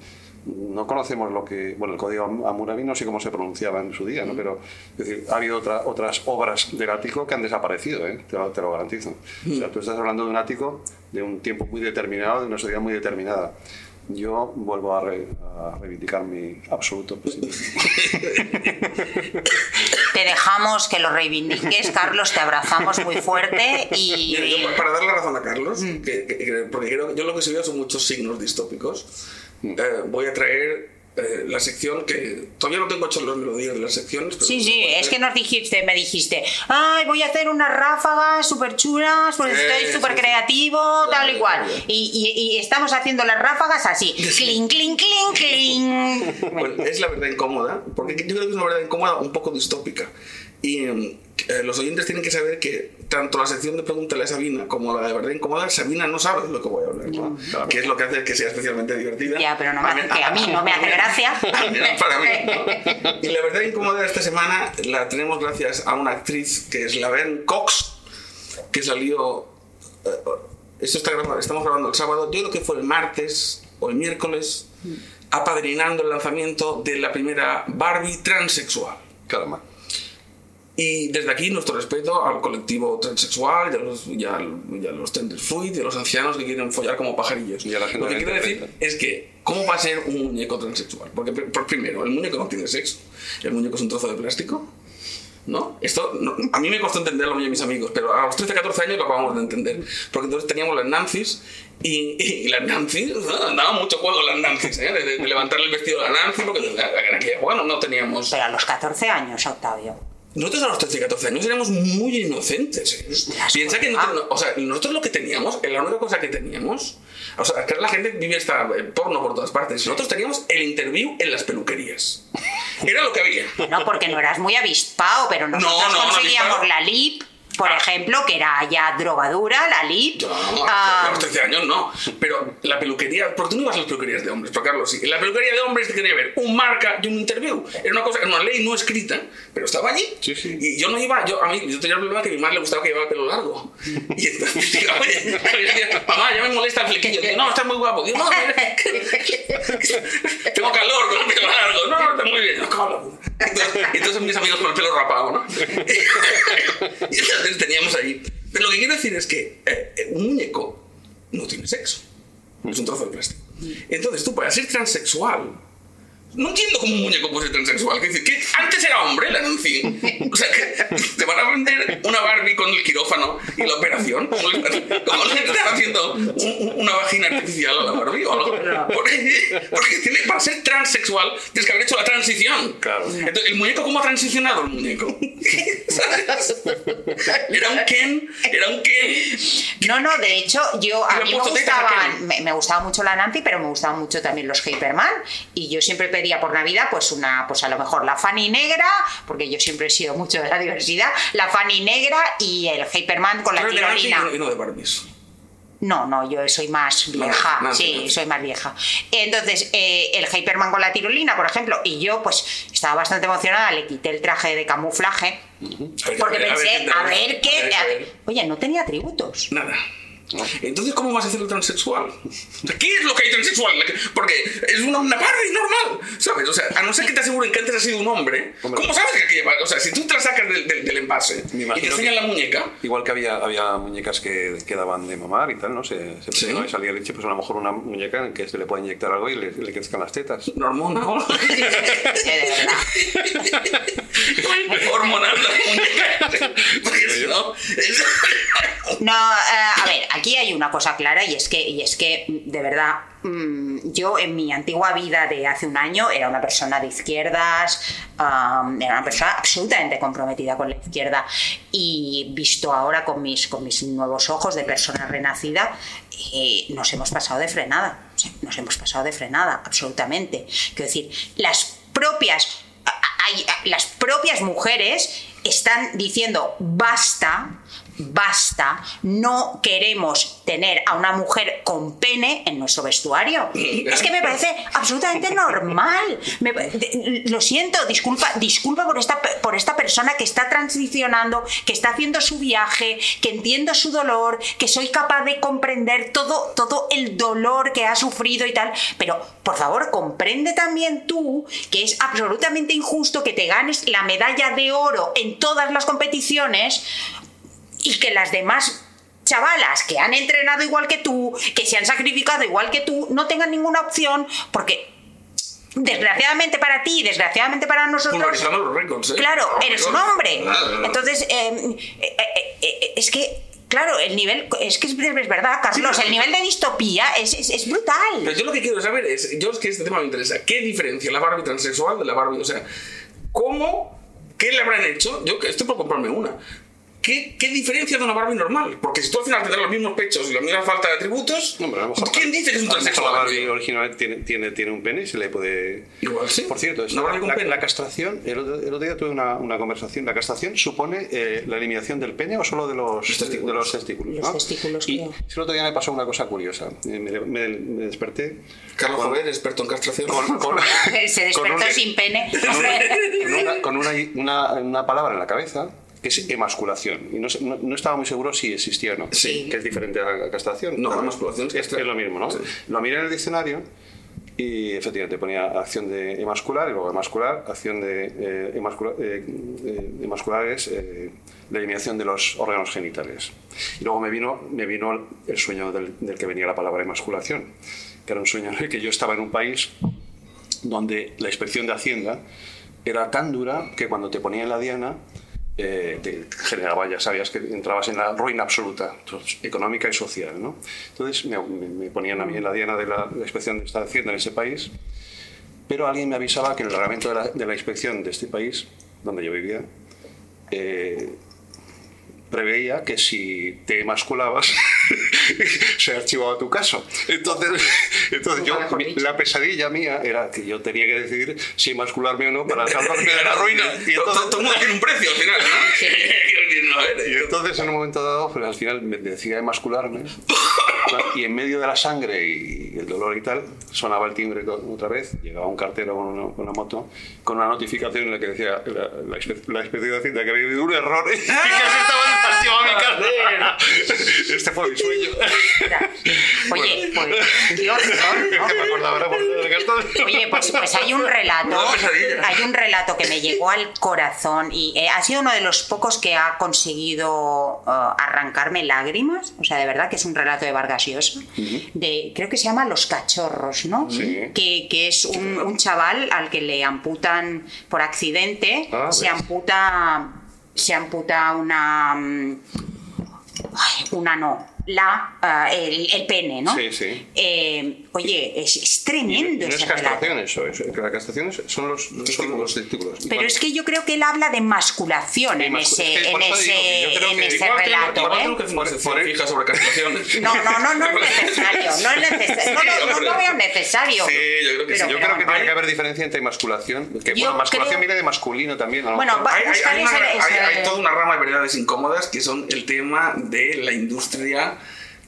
No conocemos lo que, bueno, el código Am- Hammurabi no sé cómo se pronunciaba en su día, ¿no? Pero es decir, ha habido otra- otras obras del ático que han desaparecido, ¿eh? te, lo, te lo garantizo. O sea, tú estás hablando de un ático de un tiempo muy determinado, de una sociedad muy determinada. Yo vuelvo a, re- a reivindicar mi absoluto pesimismo. te dejamos que lo reivindiques, Carlos, te abrazamos muy fuerte y... Mira, yo, para darle la razón a Carlos, Mm. que- que- que- porque yo lo que sí veo son muchos signos distópicos, Mm. eh, voy a traer eh, la sección que todavía no tengo hecho los melodías de las secciones. pero Sí, sí, es que nos dijiste, me dijiste, ay, voy a hacer unas ráfagas súper chulas, pues estoy súper sí. creativo, tal y cual. Y, y- y estamos haciendo las ráfagas así, clink, clink, clink, clink. Bueno, es la verdad incómoda, porque yo creo que es una verdad incómoda un poco distópica. Y eh, los oyentes tienen que saber que tanto la sección de Pregúntale a Sabina como la de verdad incómoda, Sabina no sabe de lo que voy a hablar, ¿no? que es lo que hace que sea especialmente divertida. Ya, pero no me hace- que a mí no me hace gracia. Para mí. ¿no? Y la verdad incómoda de esta semana la tenemos gracias a una actriz que es Laverne Cox, que salió. eh, esto está grabado, estamos grabando el sábado, yo creo que fue el martes o el miércoles, apadrinando el lanzamiento de la primera Barbie transexual. Caramba. Y desde aquí nuestro respeto al colectivo transexual y a los, y a, y a los tender fluid y a los ancianos que quieren follar como pajarillos. Y a la gente Lo que quiero decir es que, ¿cómo va a ser un muñeco transexual? Porque, pr- por primero, el muñeco no tiene sexo. El muñeco es un trozo de plástico. ¿No? Esto no- a mí me costó entenderlo a mí y a mis amigos, pero a los 13, 14 años lo acabamos de entender. Porque entonces teníamos las Nancy's y, y las Nancy's, ¿no? daban mucho juego las Nancy's, ¿eh? de, de levantarle el vestido a la Nancy, porque en aquella bueno, no teníamos. Pero a los 14 años, Octavio. Nosotros a los 13 y 14 años éramos muy inocentes. ¿eh? Piensa que nosotros, o sea, nosotros lo que teníamos, la única cosa que teníamos, o sea, que la gente vive esta eh, porno por todas partes. Nosotros teníamos el interview en las peluquerías. Era lo que había. No, porque no eras muy avispado, pero nosotros no, no conseguíamos la LIP, por ejemplo, que era ya drogadura, la LIP. Ah, a los 13 años no. Pero la peluquería, ¿por qué tú no ibas a las peluquerías de hombres? Pero Carlos, sí. En la peluquería de hombres tenía que haber un marca y un interview. Era una cosa, era una ley no escrita, pero estaba allí. Sí, sí. Y yo no iba, yo, a mí, yo tenía el problema que a mi madre le gustaba que llevaba pelo largo. Y entonces digo, oye, mamá, ya me molesta el flequillo. Digo, no, está muy guapo. Digo, no, mira, tengo calor con el pelo largo. No, no, está muy bien. No. Entonces, entonces mis amigos con el pelo rapado, ¿no? y teníamos ahí. Pero lo que quiero decir es que eh, eh, un muñeco no tiene sexo. Es un trozo de plástico. Entonces tú, para ser transexual, No entiendo cómo un muñeco puede ser transexual. Que dice, que antes era hombre el anuncio. O sea, que te van a vender una Barbie con el quirófano y la operación. ¿Cómo le, están haciendo un- un- una vagina artificial a la Barbie o algo? Porque, porque tiene, para ser transexual tienes que haber hecho la transición. Claro. Entonces, ¿el muñeco cómo ha transicionado el muñeco? ¿Sabes? Era un Ken, era un Ken. No, no, de hecho, yo a mí me gustaban, me, me gustaba mucho la Nancy, pero me gustaban mucho también los Hyperman. Y yo siempre pedía por Navidad, pues una, pues a lo mejor la Fanny negra, porque yo siempre he sido mucho de la diversidad, la Fanny negra y el Hyperman con la tirolina. y no de Barbies. No, no, yo soy más vieja. Nancy, sí, soy más vieja. Entonces, eh, el Hyperman con la tirolina, por ejemplo, y yo pues estaba bastante emocionada, le quité el traje de camuflaje, porque pensé, a ver qué... a ver- Oye, no tenía atributos. Nada. Entonces, ¿cómo vas a hacer el transexual? O sea, ¿Qué es lo que hay transexual? Porque es una, una Barbie normal, ¿sabes? O sea, a no ser que te aseguren que antes has sido un hombre, Hombre. ¿cómo sabes que aquella O sea, si tú te la sacas del, del, del envase y te enseñan la muñeca, Igual que había, había muñecas que, que daban de mamar y tal, ¿no? Se, se Sí. y salía leche, pues a lo mejor una muñeca en que se le puede inyectar algo y le, le crezcan las tetas. hormona o algo. Sí, de verdad. hormonal la muñeca. Porque si no. No, eh, a ver, aquí hay una cosa clara y es que, y es que de verdad, mm, yo en mi antigua vida de hace un año era una persona de izquierdas, era una persona absolutamente comprometida con la izquierda y visto ahora con mis, con mis nuevos ojos de persona renacida, eh, nos hemos pasado de frenada, nos hemos pasado de frenada, absolutamente. Quiero decir, las propias las propias mujeres están diciendo basta, basta, no queremos tener a una mujer con pene en nuestro vestuario. Es que me parece absolutamente normal. Me- lo siento, disculpa, disculpa por esta, por esta persona que está transicionando, que está haciendo su viaje, que entiendo su dolor, que soy capaz de comprender todo, todo el dolor que ha sufrido y tal. Pero, por favor, comprende también tú que es absolutamente injusto que te ganes la medalla de oro en todas las competiciones y que las demás chavalas que han entrenado igual que tú, que se han sacrificado igual que tú, no tengan ninguna opción porque desgraciadamente para ti, desgraciadamente para nosotros, los récords, ¿eh? claro, eres un hombre. Entonces, eh, eh, eh, eh, es que, claro, el nivel, es que es, es verdad, Carlos, pero- el nivel de distopía es, es, es Pero brutal. yo lo que quiero saber es, yo es que este tema me interesa, ¿qué diferencia la Barbie transexual de la Barbie? O sea, ¿cómo, qué le habrán hecho? Yo estoy por comprarme una. ¿Qué, ¿Qué diferencia de una Barbie normal? Porque si tú al final tendrás los mismos pechos y la misma falta de atributos, No, pero a lo mejor- ¿quién dice que es un transexual? La Barbie original tiene, tiene, tiene un pene y se le puede... Igual sí. Por cierto, es- Una Barbie con la, pene. la castración, el otro, el otro día tuve una, una conversación, la castración supone eh, la eliminación del pene o solo de los, Los testículos. de los testículos. Los ¿no? testículos, y creo. el otro día me pasó una cosa curiosa. Eh, Me, me- me desperté Carlos con- Jover, experto en castración. con, con- Se con despertó un- sin pene. con una, con una, una- una palabra en la cabeza que es emasculación. Y no, no- no estaba muy seguro si existía o no. Sí. Que es diferente a la castración. No, Pero emasculación es es, lo mismo, ¿no? Sí. Lo miré en el diccionario y efectivamente ponía acción de emascular y luego emascular, acción de eh, emascula- eh, eh, emascular es eh, la eliminación de los órganos genitales. Y luego me vino, me vino el sueño del, del que venía la palabra emasculación, que era un sueño en el que yo estaba en un país donde la inspección de Hacienda era tan dura que cuando te ponían la diana eh, te generaba, ya sabías que entrabas en la ruina absoluta, económica y social. ¿no? Entonces me- me ponían a mí en la diana de la, la inspección de esta Hacienda en ese país, pero alguien me avisaba que en el reglamento de la, de la inspección de este país, donde yo vivía, eh, preveía que si te emasculabas se archivaba tu caso. Entonces, entonces yo, la pesadilla mía era que yo tenía que decidir si emascularme o no para salvarme de la ruina. Y Todo- entonces, todo el mundo tiene un precio al final, ¿no? Y entonces en un momento dado, pues al final me decidí a emascularme y en medio de la sangre y el dolor y tal, sonaba el timbre otra vez, llegaba un cartero con una, con una moto con una notificación en la que decía la, la, la inspección de Hacienda que había habido un error y que se estaban último a mi carrera. Este fue mi sueño. Oye, pues, qué horror, ¿no? Que me acordaba ahora por el gasto. Oye, pues, pues hay un relato, pesadilla. hay un relato que me llegó al corazón y eh, ha sido uno de los pocos que ha conseguido eh, arrancarme lágrimas. O sea, de verdad que es un relato de Vargas Llosa. de, creo que se llama Los Cachorros, ¿no? Sí. Que, que es un, un chaval al que le amputan por accidente, Ah, se ves. amputa, se amputa una, mm, una no, la, ah, el, el pene, ¿no? Sí, sí. Eh, oye, es, es Y tremendo no es relato. castración eso, es, la castración es- son los, son los testículos. Pero es que yo creo que él habla de masculación Sí, en ese, es que en por eso ese, digo que yo creo en que ese Igual tengo- relato. igual ¿eh? que Por- por- fija sobre. No, no, no, no es necesario. No es necesario. No, no, veo necesario. Sí, yo creo que sí. Yo pero creo que tiene que haber diferencia entre masculación. Que, bueno, masculación creo- viene de masculino también. Bueno, hay toda una rama de verdades incómodas que son el tema de la industria.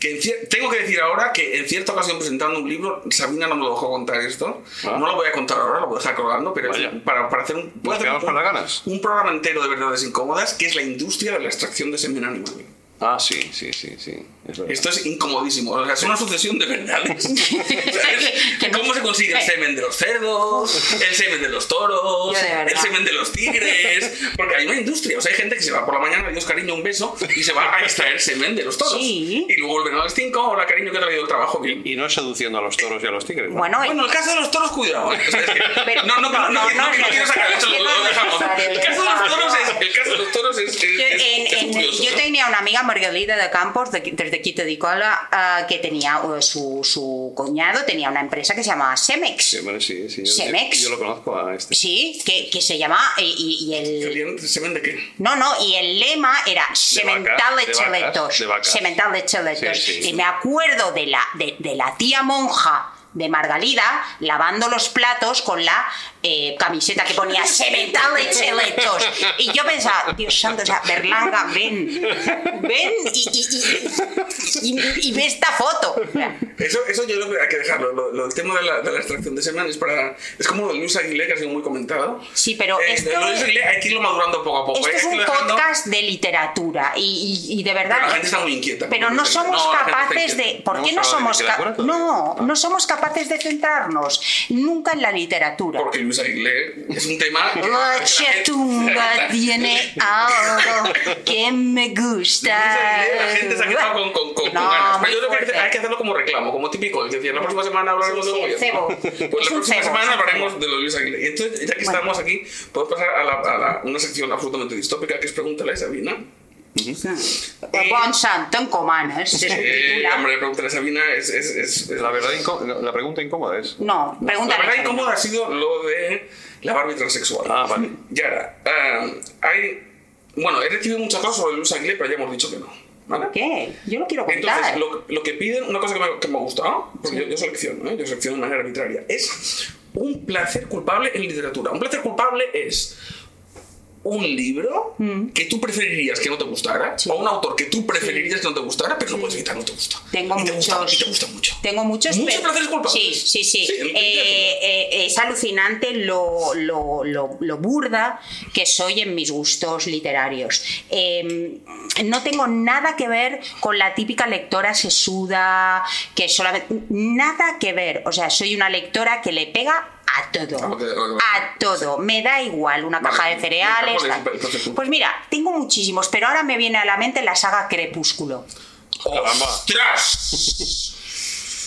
Que en tengo que decir ahora que en cierta ocasión presentando un libro, Sabina no me lo dejó contar esto. Ah. No lo voy a contar ahora, lo voy a dejar colgando, pero para, para hacer un, hacer un- ganas. un programa entero de verdades incómodas que es la industria de la extracción de semen animal. Ah, sí, sí, sí, sí. Es. Esto es incomodísimo, o sea, es una sucesión de verdades. ¿Cómo se consigue el semen de los cerdos, el semen de los toros, el semen de los tigres? Porque hay una industria, o sea, hay gente que se va por la mañana, Dios cariño, un beso, y se va a extraer semen de los toros. Sí. Y luego vuelven a las 5, hola cariño, que te ha ido el trabajo bien. Y no seduciendo a los toros y a los tigres. ¿no? Bueno, Bueno, el caso de los toros, cuidado. ¿eh? O sea, es que- Pero- no, no, no, no, no, no, no es no quiero sacar eso, lo, dejamos. El caso de los toros es, el caso de los toros es, es- Yo, es- es curioso, yo tenía una amiga Margarita de Campos de- desde Quito de Cola ah, que tenía uh, su, su cuñado tenía una empresa que se llamaba Semex Sí, bueno, sí, sí. Yo, Semex. yo lo conozco a este. sí que, que se llama y, el ¿Salían ¿Semen de qué? no no y el lema era semental de cheletos semental de cheletos Sí, sí. y me acuerdo de la de, de la tía monja de Margalida lavando los platos con la eh, camiseta que ponía semental de cheletos y yo pensaba Dios santo o sea Berlanga ven ven y, y, y, y- y ve esta foto Eso, eso yo creo que hay que dejarlo. Lo, lo- el tema de la, de la extracción de semen es para. Es como Luis Aguilé, que ha sido muy comentado. Sí, pero Eh, esto- Luis Aguilé hay que irlo madurando poco a poco. Esto es un dejando- podcast de literatura y, y- y de verdad. Pero la gente está muy inquieta. Pero no somos No, capaces de. ¿Por qué no a hablar de somos literatura ca- todavía. No, no somos capaces de centrarnos nunca en la literatura. Porque Luis Aguilé es un tema. chatunga tiene algo que me gusta. La gente se ha quedado con, con, con, con No, ganas. muy Pero yo creo que hay que hacerlo como reclamo, como típico. Es decir, la próxima semana hablaremos Sí, de sí, Goya. el cebo. Pues Es la próxima cebo, semana hablaremos de los Luis Aguilé. Entonces, ya que Bueno. estamos aquí, podemos pasar a, la, a la- una sección absolutamente distópica que es Pregúntale a Sabina. Bon santo en comanes. se Eh, titula. hombre, Pregúntale a Sabina es. es, es, es- La, verdad la pregunta incómoda es. No, La pregúntale. verdad incómoda ha sido lo de la Barbie transexual. Ah, vale. Yara, ah, hay. Bueno, he recibido muchas cosas sobre Luis Aguilé, pero ya hemos dicho que no. ¿Vale? ¿Qué? Yo lo quiero contar. Entonces, lo, lo que piden, una cosa que me, que me ha gustado, porque yo, yo selecciono, ¿eh? yo selecciono de manera arbitraria, es un placer culpable en literatura. Un placer culpable es un libro que tú preferirías que no te gustara, Mm. Sí. o un autor que tú preferirías que no te gustara, pero no puedes evitar, no te gusta. Tengo y te gusta, muchos. y te gusta mucho. Tengo muchos. Muchos placeres culpables. Sí, sí, sí. Sí, Eh, eh, es alucinante lo, lo, lo, lo burda que soy en mis gustos literarios. Eh, no tengo nada que ver con la típica lectora sesuda, que solamente. Nada que ver. O sea, soy una lectora que le pega a todo. A todo. Me da igual una Vale, caja de cereales. ¿cuál es tal. el placer Pues mira, tengo muchísimos, pero ahora me viene a la mente la saga Crepúsculo. ¡Ostras!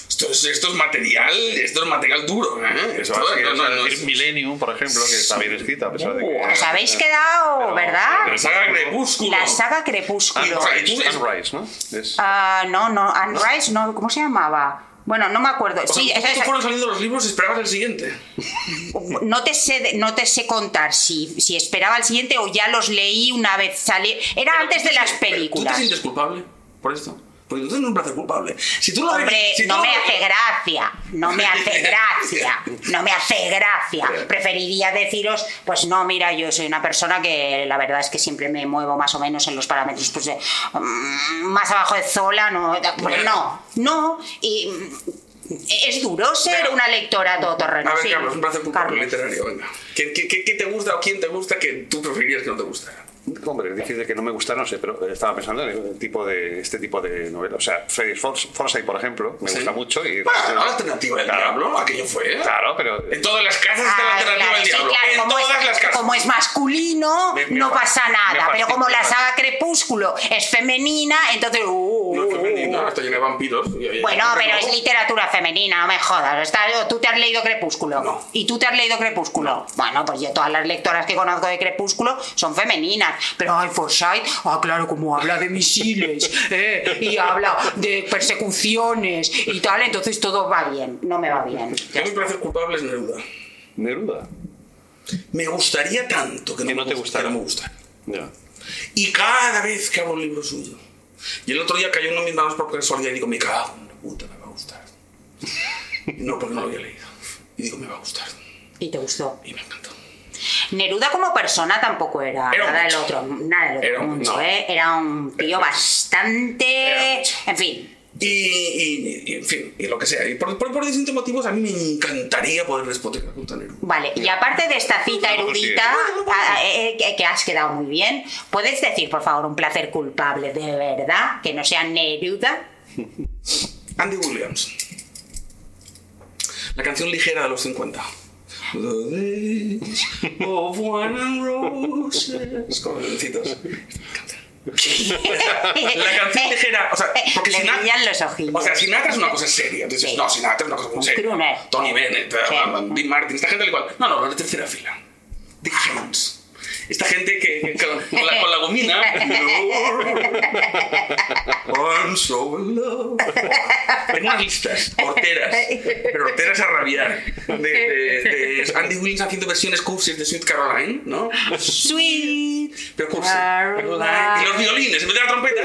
Esto es, esto es material, esto es material duro, ¿eh? Eso Esto, va a no, no, no, decir es- Millennium, por ejemplo, que está bien escrita, a pesar de que. Os habéis quedado, Pero- ¿verdad? La saga Crepúsculo. La saga Crepúsculo. Unrise, Unrise, ¿no? Es- Ah, no, no, Anne Rice, no, ¿cómo se llamaba? Bueno, no me acuerdo. O sea, Sí, fueron saliendo los libros y esperabas el siguiente. no, te sé, no te sé contar si, si esperaba el siguiente o ya los leí una vez salí. Era Pero antes de las pero ¿Tú te películas. sientes culpable por esto? Porque tú tienes un placer culpable. Si tú lo Hombre, si tú no lo- me hace gracia, no me hace gracia, no me hace gracia. Preferiría deciros, pues no, mira, yo soy una persona que la verdad es que siempre me muevo más o menos en los parámetros, pues de, mm, más abajo de Zola, no, pues no, no, y mm, es duro ser Pero- una lectora todoterreno. A ver, sí. Carlos, un placer culpable literario, venga. ¿Qué, qué, qué- qué te gusta o quién te gusta que tú preferirías que no te gustara? Hombre, es difícil que no me gustara, no sé, pero estaba pensando en el tipo de, este tipo de novela. O sea, Freddy Fors- Forsyth, por ejemplo, me Sí. gusta mucho. Y, Bueno, la alternativa del Claro. diablo, aquello fue. Claro, pero. En todas las casas está la alternativa del sí, diablo. claro, en como todas es, las casas. como es masculino, Me- me no pasa nada. Pero como la saga Crepúsculo es femenina, entonces. uh, No es femenino, uh. está llena de vampiros. y- y- Bueno, pero es literatura femenina, no me jodas. Está- ¿Tú te has leído Crepúsculo? No. ¿Y tú te has leído Crepúsculo? Bueno, pues yo todas las lectoras que conozco de Crepúsculo son femeninas. Pero, ay, Forsyth, ah, claro, como habla de misiles, ¿eh? y habla de persecuciones y tal, entonces todo va bien. No me va bien. A mí me parece culpable es Neruda. Neruda. Me gustaría tanto que no, Que no me te gust- gustara. que no me gustara. Ya. Y cada vez que abro un libro suyo. Y el otro día cayó uno en mis manos por casualidad y digo, me cago en la puta, me va a gustar. No, porque no lo había leído. Y digo, me va a gustar. ¿Y te gustó? Y me encantó. Neruda como persona tampoco era, nada del otro, nada del otro Era no. ¿eh? Era un tío bastante... Era. En fin, Y, y- y, en fin, y lo que sea. Y por, por, por distintos motivos, a mí me encantaría poder despotricar contra Neruda. Vale, y aparte de esta cita erudita, a- eh, que has quedado muy bien, ¿puedes decir, por favor, un placer culpable de verdad? Que no sea Neruda. Andy Williams. La canción ligera de los 50. The days of wine and roses. Con los. La canción ligera, o sea, porque Le Sinatra, los ojillos. o sea, Sinatra es una cosa seria. Entonces, Sí. no, Sinatra es una cosa muy seria. crooner. Tony Bennett, Sí. Dean Martin, esta gente al igual. No, no, la de tercera fila. Dick Jones. Esta gente que, que con, con la, con la gomina. I'm so in love. Tengo unas listas, horteras, pero horteras a rabiar. De, de- de Andy Williams haciendo versiones cursis de Sweet Caroline, ¿no? Sweet. Pero cursi. Caroline. Y los violines, en vez de la trompeta.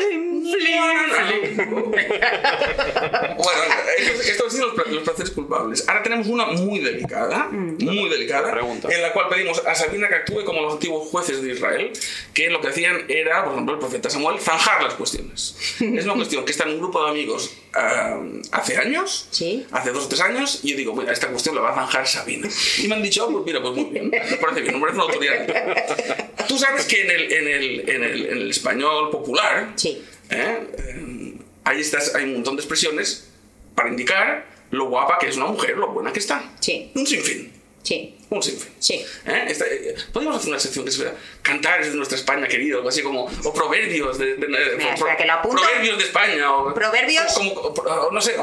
bueno, estos, han sido los, los placeres culpables. Ahora tenemos una muy delicada, muy delicada, en la cual pedimos a Sabina que actúe como los antiguos jueces de Israel, que lo que hacían era, por ejemplo, el profeta Samuel, zanjar las cuestiones. Es una cuestión que está en un grupo de amigos ah, hace años, Sí. hace dos o tres años, y yo digo, mira, esta cuestión la va a zanjar Sabina. Y me han dicho, oh, pues mira, pues muy bien, me parece bien, me parece una autoridad. Tú sabes que en el, en el, en el, en el español popular Sí. ¿eh? Eh, hay, estas, hay un montón de expresiones para indicar lo guapa que es una mujer, lo buena que está. Sí. Un sinfín. Sí. Un sinfín. Sí. ¿Eh? Esta- eh, Podríamos hacer una sección que se vea cantares de nuestra España querido, algo así como, o proverbios de, de- de- Mira, pro- espera, que lo apunto. proverbios de España, o ¿Proverbios? como, o- no sé,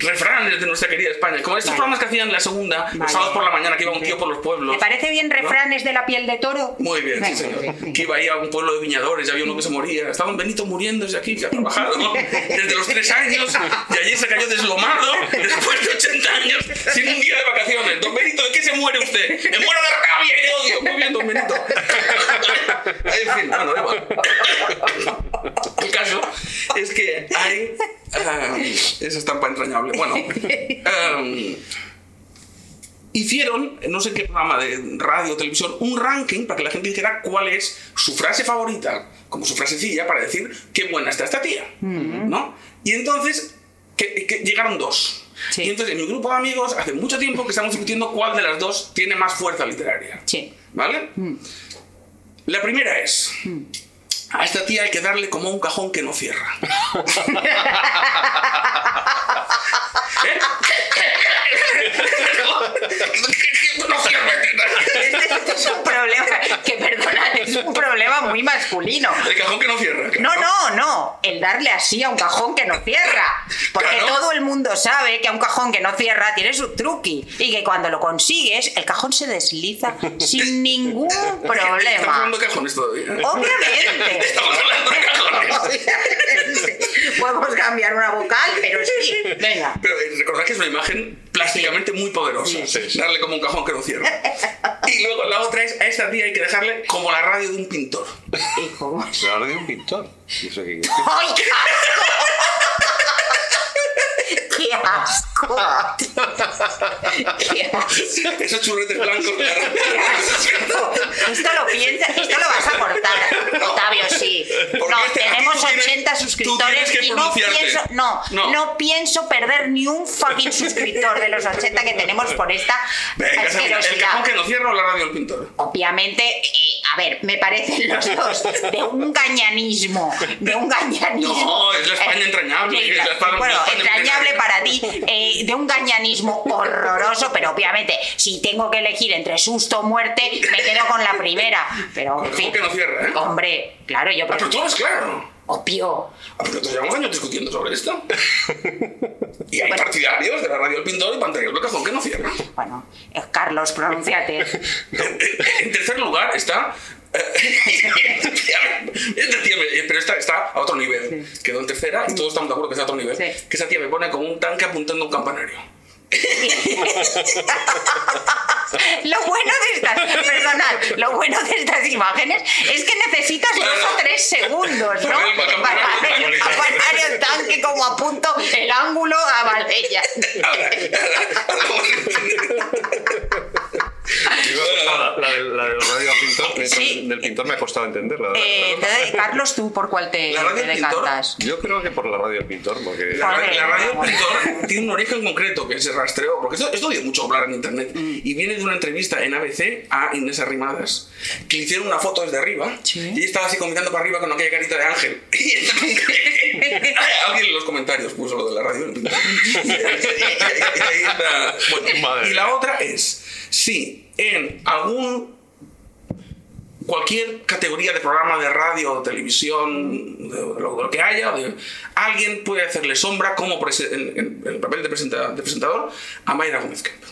refranes de nuestra querida España, como estos Vale. programas que hacían la segunda, Vale. los sábados por la mañana que iba un tío por los pueblos. ¿Te parece bien refranes de la piel de toro? Muy bien, sí, señor. Que iba ahí a un pueblo de viñadores, había uno que se moría. Estaba un Benito muriéndose aquí, que ha trabajado ¿no? desde los tres años, y allí se cayó deslomado después de 80 años, sin un día de vacaciones. Don Benito, ¿de qué se muere usted? Me muero de rabia y de odio. Muy bien, don Benito. en fin, bueno, da igual. El caso es que hay ah, esa estampa entrañable. Bueno, ah, hicieron, no sé qué programa de radio o televisión, un ranking para que la gente dijera cuál es su frase favorita, como su frasecilla, para decir qué buena está esta tía. ¿No? Y entonces que, que llegaron dos. Sí. Y entonces en mi grupo de amigos hace mucho tiempo que estamos discutiendo cuál de las dos tiene más fuerza literaria. Sí. ¿Vale? La primera es. A esta tía hay que darle como un cajón que no cierra. ¿Eh? Este es un problema, que perdona, es un problema muy masculino. El cajón que no cierra. No, no, no. El darle así a un cajón que no cierra. Porque Claro. todo el mundo sabe que a un cajón que no cierra tiene su truqui. Y que cuando lo consigues, el cajón se desliza sin ningún Estamos problema. hablando de cajones todavía. Obviamente. Estamos hablando de cajones. Podemos cambiar una vocal, pero sí. Venga. Pero eh, recordad que es una imagen plásticamente muy poderosa. Sí, sí. Darle como un cajón que no cierra. Y luego la otra es, a esta tía hay que dejarle como la radio de un pintor. Hijo. Pero ahora de un pintor. ¿Y eso qué- ¡Ay, qué asco! ¡Qué asco! ¡Qué! Esos churretes blancos Esto lo piensas, esto lo vas a cortar. Octavio, sí. No, este- tenemos tú tienes- 80 tú suscriptores tienes que y no pienso, no, No. no, pienso perder ni un fucking suscriptor de los 80 que tenemos por esta Venga, Sabina, el asquerosidad. cajón que no cierra o la radio del pintor. Obviamente, eh, a ver, me parecen los dos de un gañanismo, de un gañanismo. No, es la España Eh, entrañable, sí, es la España- bueno, entrañable para ti, eh, de un gañanismo horroroso, pero obviamente, si tengo que elegir entre susto o muerte, me quedo con la primera. Pero, en ¿Cómo fin. que no cierra, eh? Hombre, claro, yo. Ah, pero tú claro. Obvio. Ah, pero nosotros llevamos años discutiendo sobre esto. Y hay partidarios de la radio El Pintor y Pantalla del Cajón que no cierran. Bueno, eh, Carlos, pronunciate. En tercer lugar está. Esta tía me- pero esta está a otro nivel. Quedó en tercera y todos estamos de acuerdo que está a otro nivel. Sí. Que esa tía me pone como un tanque apuntando a un campanario. Lo bueno de estas, perdonad, lo bueno de estas imágenes es que necesitas dos o tres segundos, ¿no? Para el Para el tanque como apunto el ángulo a Valella. La, la del, la del radio del pintor, Sí. del pintor me ha costado entenderla. Eh, Carlos, ¿tú por cuál te, La radio te del pintor. decantas? Yo creo que por la radio del pintor, porque... La, la radio bueno. Pintor tiene un origen concreto que se rastreó, porque esto, esto dio mucho hablar en internet, Mm. y viene de una entrevista en ABC a Inés Arrimadas, que le hicieron una foto desde arriba, Sí. y estaba así comentando para arriba con aquella carita de ángel. Alguien en los comentarios puso lo de la radio. del Pintor. Y, y- y- y. Bueno, la otra es, si en algún cualquier categoría de programa de radio o televisión, de, lo, de que haya, de- alguien puede hacerle sombra como en el papel de, presenta- de presentador a Mayra Gómez Kemp.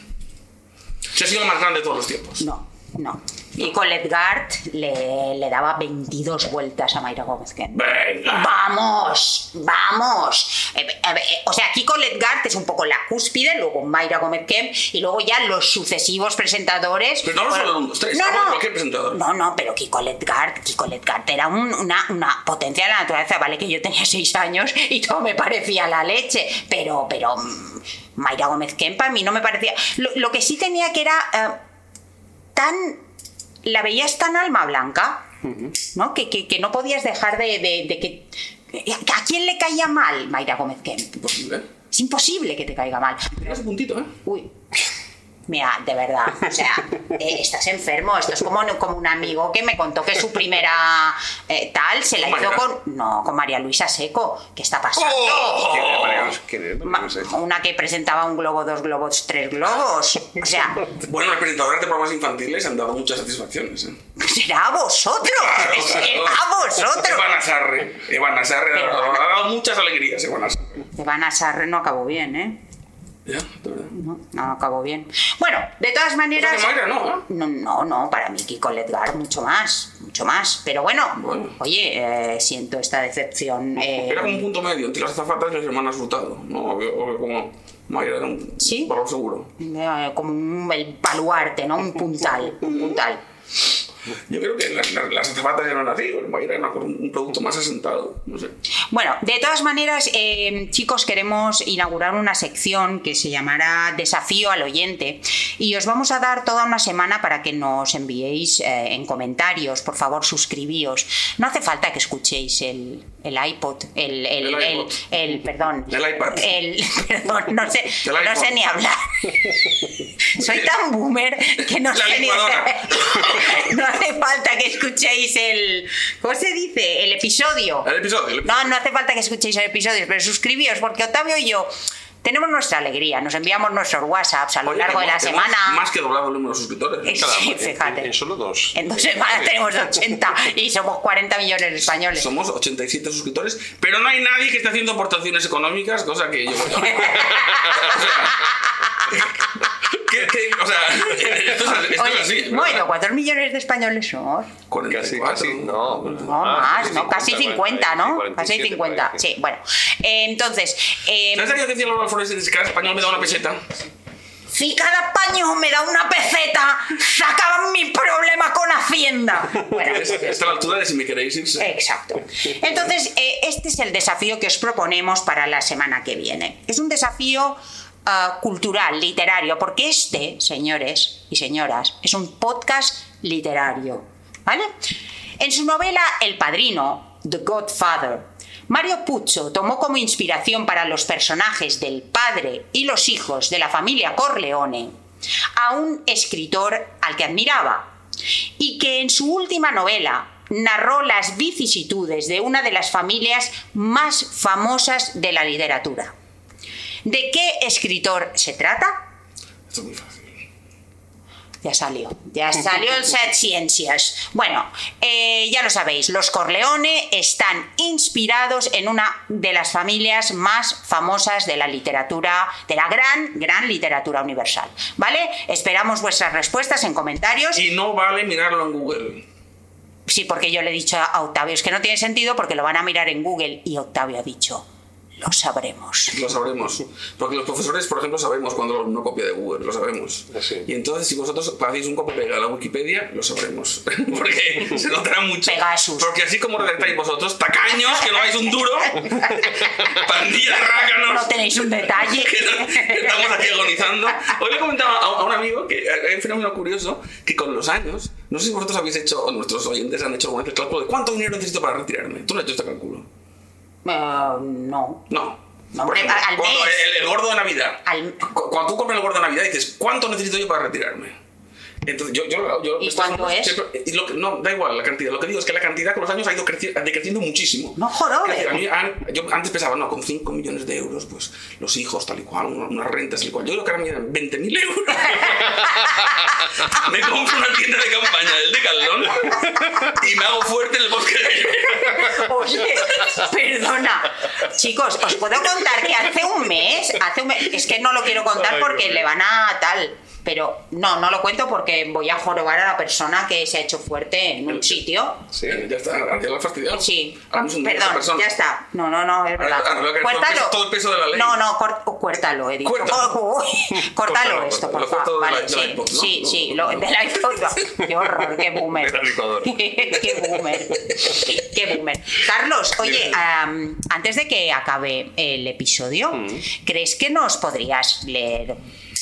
Se ha sido la más grande de todos los tiempos. No, no. Y Colette Gart le, le daba 22 vueltas a Mayra Gómez Kemp. Venga. ¡Vamos! ¡Vamos! Eh, eh, eh, o sea, aquí Colette Gart es un poco la cúspide, luego Mayra Gómez Kemp y luego ya los sucesivos presentadores. Pero no hablo solo tres, hablo de cualquier presentador. No, no, pero Kiko Letgard, Kiko Letgard era un- una, una potencia de la naturaleza. Vale que yo tenía seis años y todo me parecía la leche, pero, pero mm, Mayra Gómez Kemp a mí no me parecía... Lo, lo que sí tenía que era eh, tan... La veías tan alma blanca, ¿no? Que, que- que no podías dejar de, de- de que... ¿A quién le caía mal Mayra Gómez Kemp? Imposible. Es imposible que te caiga mal. Mira ese puntito, ¿eh? Uy. Mira, de verdad, o sea, eh, estás enfermo. Esto es como, como un amigo que me contó que su primera eh, tal se la ¿Con hizo con. No, con María Luisa Seco. ¿Qué está pasando? ¿Quién es ¡Oh! José? una que presentaba un globo, dos globos, tres globos. O sea, Bueno, los presentadores de programas infantiles han dado muchas satisfacciones. ¿eh? será a vosotros. Será a vosotros. Evan Asarre. Evan Asarre ha, dado muchas alegrías, Evan Asarre. Iván Asarre no acabó bien, ¿eh? Ya, de verdad. No, no acabó bien. Bueno, de todas O sea maneras. que Mayra no, ¿eh? No, no, no, para mí Kiko Ledgar mucho más, mucho más. Pero bueno, Bueno. oye, eh, siento esta decepción. eh, Era como un punto medio entre las azafatas y las hermanas Hurtado. ¿no? O, como Mayra era un Sí. valor seguro. como un el baluarte, ¿no? Un puntal, un puntal. Yo creo que las, las, las azafatas eran así, era un, un producto más asentado. No sé. Bueno, de todas maneras, eh, chicos, queremos inaugurar una sección que se llamará Desafío al oyente y os vamos a dar toda una semana para que nos enviéis eh, en comentarios. Por favor, suscribíos. No hace falta que escuchéis el, el iPod, el, el, El iPod. el- perdón. El iPad. El, perdón, no sé, no sé ni hablar. Soy tan boomer que no La sé ni. No hace falta que escuchéis el. ¿Cómo se dice? El episodio. El episodio. el episodio. No, no hace falta que escuchéis el episodio, pero suscribíos, porque Octavio y yo tenemos nuestra alegría, nos enviamos nuestros WhatsApps a lo Oye, largo de la semana. Más que doblado el número de suscriptores. Sí, En- fíjate. En solo dos. En dos semanas tenemos 80 y somos 40 millones de españoles. Somos 87 suscriptores, pero no hay nadie que esté haciendo aportaciones económicas, cosa que yo. que- que- o sea, esto es, esto Oye, es así. ¿verdad? bueno, ¿cuántos millones de españoles somos? 44. Casi, casi, no. No, Ah, más, ¿no? Casi 50, ¿no? 47, Casi 50. parece. Sí, bueno. Eh, entonces, eh, ¿Sabes aquello que decía Laura Flores? Que cada español me da una peseta. si cada paño me da una peseta, se acaban mis problemas con Hacienda. Bueno, Es- Está a la altura de si me queréis irse. Exacto. Entonces, eh, este es el desafío que os proponemos para la semana que viene. Es un desafío ah, cultural, literario, porque este, señores y señoras, es un podcast literario. ¿Vale? En su novela El Padrino, The Godfather, Mario Puzo tomó como inspiración para los personajes del padre y los hijos de la familia Corleone a un escritor al que admiraba, y que en su última novela narró las vicisitudes de una de las familias más famosas de la literatura. ¿De qué escritor se trata? Esto es muy fácil. Ya salió, ya salió el set ciencias. Bueno, eh, ya lo sabéis, los Corleone están inspirados en una de las familias más famosas de la literatura, de la gran, gran literatura universal. ¿Vale? Esperamos vuestras respuestas en comentarios. Y no vale mirarlo en Google. Sí, porque yo le he dicho a Octavio, es que no tiene sentido porque lo van a mirar en Google y Octavio ha dicho, lo sabremos. Lo sabremos. Porque los profesores, por ejemplo, sabemos cuando no copia de Google, lo sabemos. Sí. Y entonces, si vosotros hacéis un copia pega a la Wikipedia, lo sabremos. Porque se notará mucho. Pegasus. Porque así como redactáis vosotros, tacaños, que no vais un duro, pandilla de rácanos. No tenéis un detalle. que no- que estamos aquí agonizando. Hoy le comentaba a, a un amigo que hay un fenómeno curioso que con los años, no sé si vosotros habéis hecho, o nuestros oyentes han hecho alguna vez el cálculo de cuánto dinero necesito para retirarme. ¿Tú no has hecho este cálculo? Eh, no. No. No, Por hombre, ejemplo, al cuando mes. el, el gordo de Navidad. Al- Cuando tú compras el gordo de Navidad dices, ¿cuánto necesito yo para retirarme? Entonces, yo, yo, yo ¿Y cuánto es? siempre- y lo que- no, da igual la cantidad. Lo que digo es que la cantidad con los años ha ido creci- decreciendo muchísimo. No jorobe. Es decir, a mí, an- yo antes pensaba, no, con 5 millones de euros, pues los hijos, tal y cual, una- unas rentas, tal y cual. Yo creo que ahora me dan 20.000 euros. me compro una tienda de campaña del Decathlon y me hago fuerte en el bosque de Oye, perdona. Chicos, os puedo contar que hace un mes, hace un mes, es que no lo quiero contar Ay, porque le van a tal. Pero no, no lo cuento porque voy a jorobar a la persona que se ha hecho fuerte en un sitio. Sí. Eh, Ya está, ya lo he fastidiado. Sí, perdón, ya está. No, no, no, es verdad. ahora voy a caer todo el Cuértalo. todo el peso de la ley. No, no, cor- cuértalo, he dicho. Cuértalo. Esto, por favor. la- Vale, la sí, iPod, ¿no? sí, No, sí, no, lo, no. de la iPod. Qué horror, qué boomer. Qué boomer. Qué boomer. Carlos, oye, antes de que acabe el episodio, ¿crees que nos podrías leer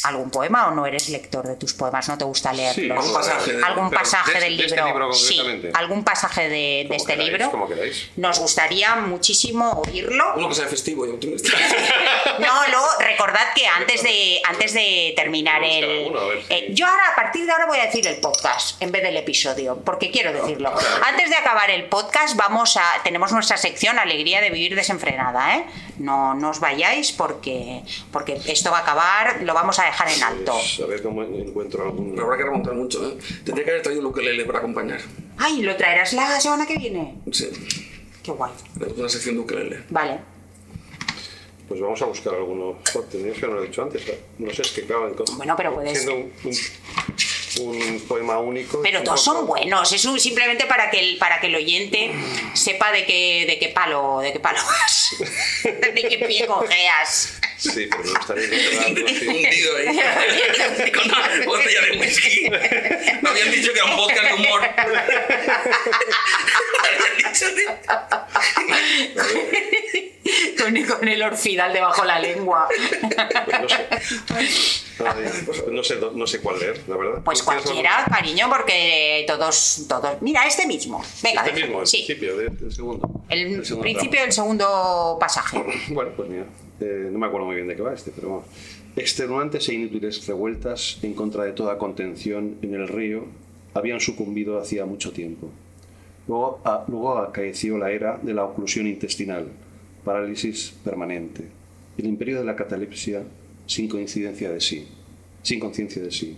algún poema o no eres lector de tus poemas? ¿No te gusta leerlos? Sí, algún pasaje de- ¿Algún pasaje de- del de este libro? sí, algún pasaje de, Como este queráis, libro. como queráis. Nos gustaría muchísimo oírlo. Uno que sea festivo y optimista. No, luego recordad que antes de antes de terminar el alguno, si- eh, yo ahora a partir de ahora voy a decir el podcast en vez del episodio, porque quiero decirlo. Antes de acabar el podcast vamos a tenemos nuestra sección Alegría de vivir desenfrenada, ¿eh? No no os vayáis porque porque esto va a acabar, lo vamos a dejar en alto. Pues, a ver cómo encuentro algún. Pero habrá que remontar mucho, ¿eh? Tendría que haber traído un ukelele para acompañar. Ay, lo traerás la semana que viene. Sí, Qué guay. una sección de ukelele. Vale. Pues vamos a buscar alguno. Joder, tendríamos que haberlo dicho antes. No sé, es que claro, entonces- Bueno, pero puedes- Siendo un, un- un poema único. Pero todos son buenos, es un- simplemente para que el, para que el oyente sepa de qué, de qué palo, de qué palo vas, de qué pie cojeas. Sí, pero me gustaría encontrarlo, sí. Hundido ahí. Con una botella de whisky. Me habían dicho que era un podcast de humor. Me habían dicho, tío. Con, con el orfidal debajo la lengua. Pues no sé. Ay, pues no sé. No sé cuál leer, la verdad. Pues ¿Tú tienes cualquiera, cariño, porque todos, todos. Mira, este mismo. Venga, Este mismo, el sí. principio de- del segundo. El segundo principio tramo. del segundo pasaje. Bueno, pues mira, eh, no me acuerdo muy bien de qué va este, pero vamos. Extenuantes e inútiles revueltas en contra de toda contención en el río habían sucumbido hacía mucho tiempo. Luego, a- acaeció la era de la oclusión intestinal, parálisis permanente, el imperio de la catalepsia sin coincidencia de sí, sin conciencia de sí,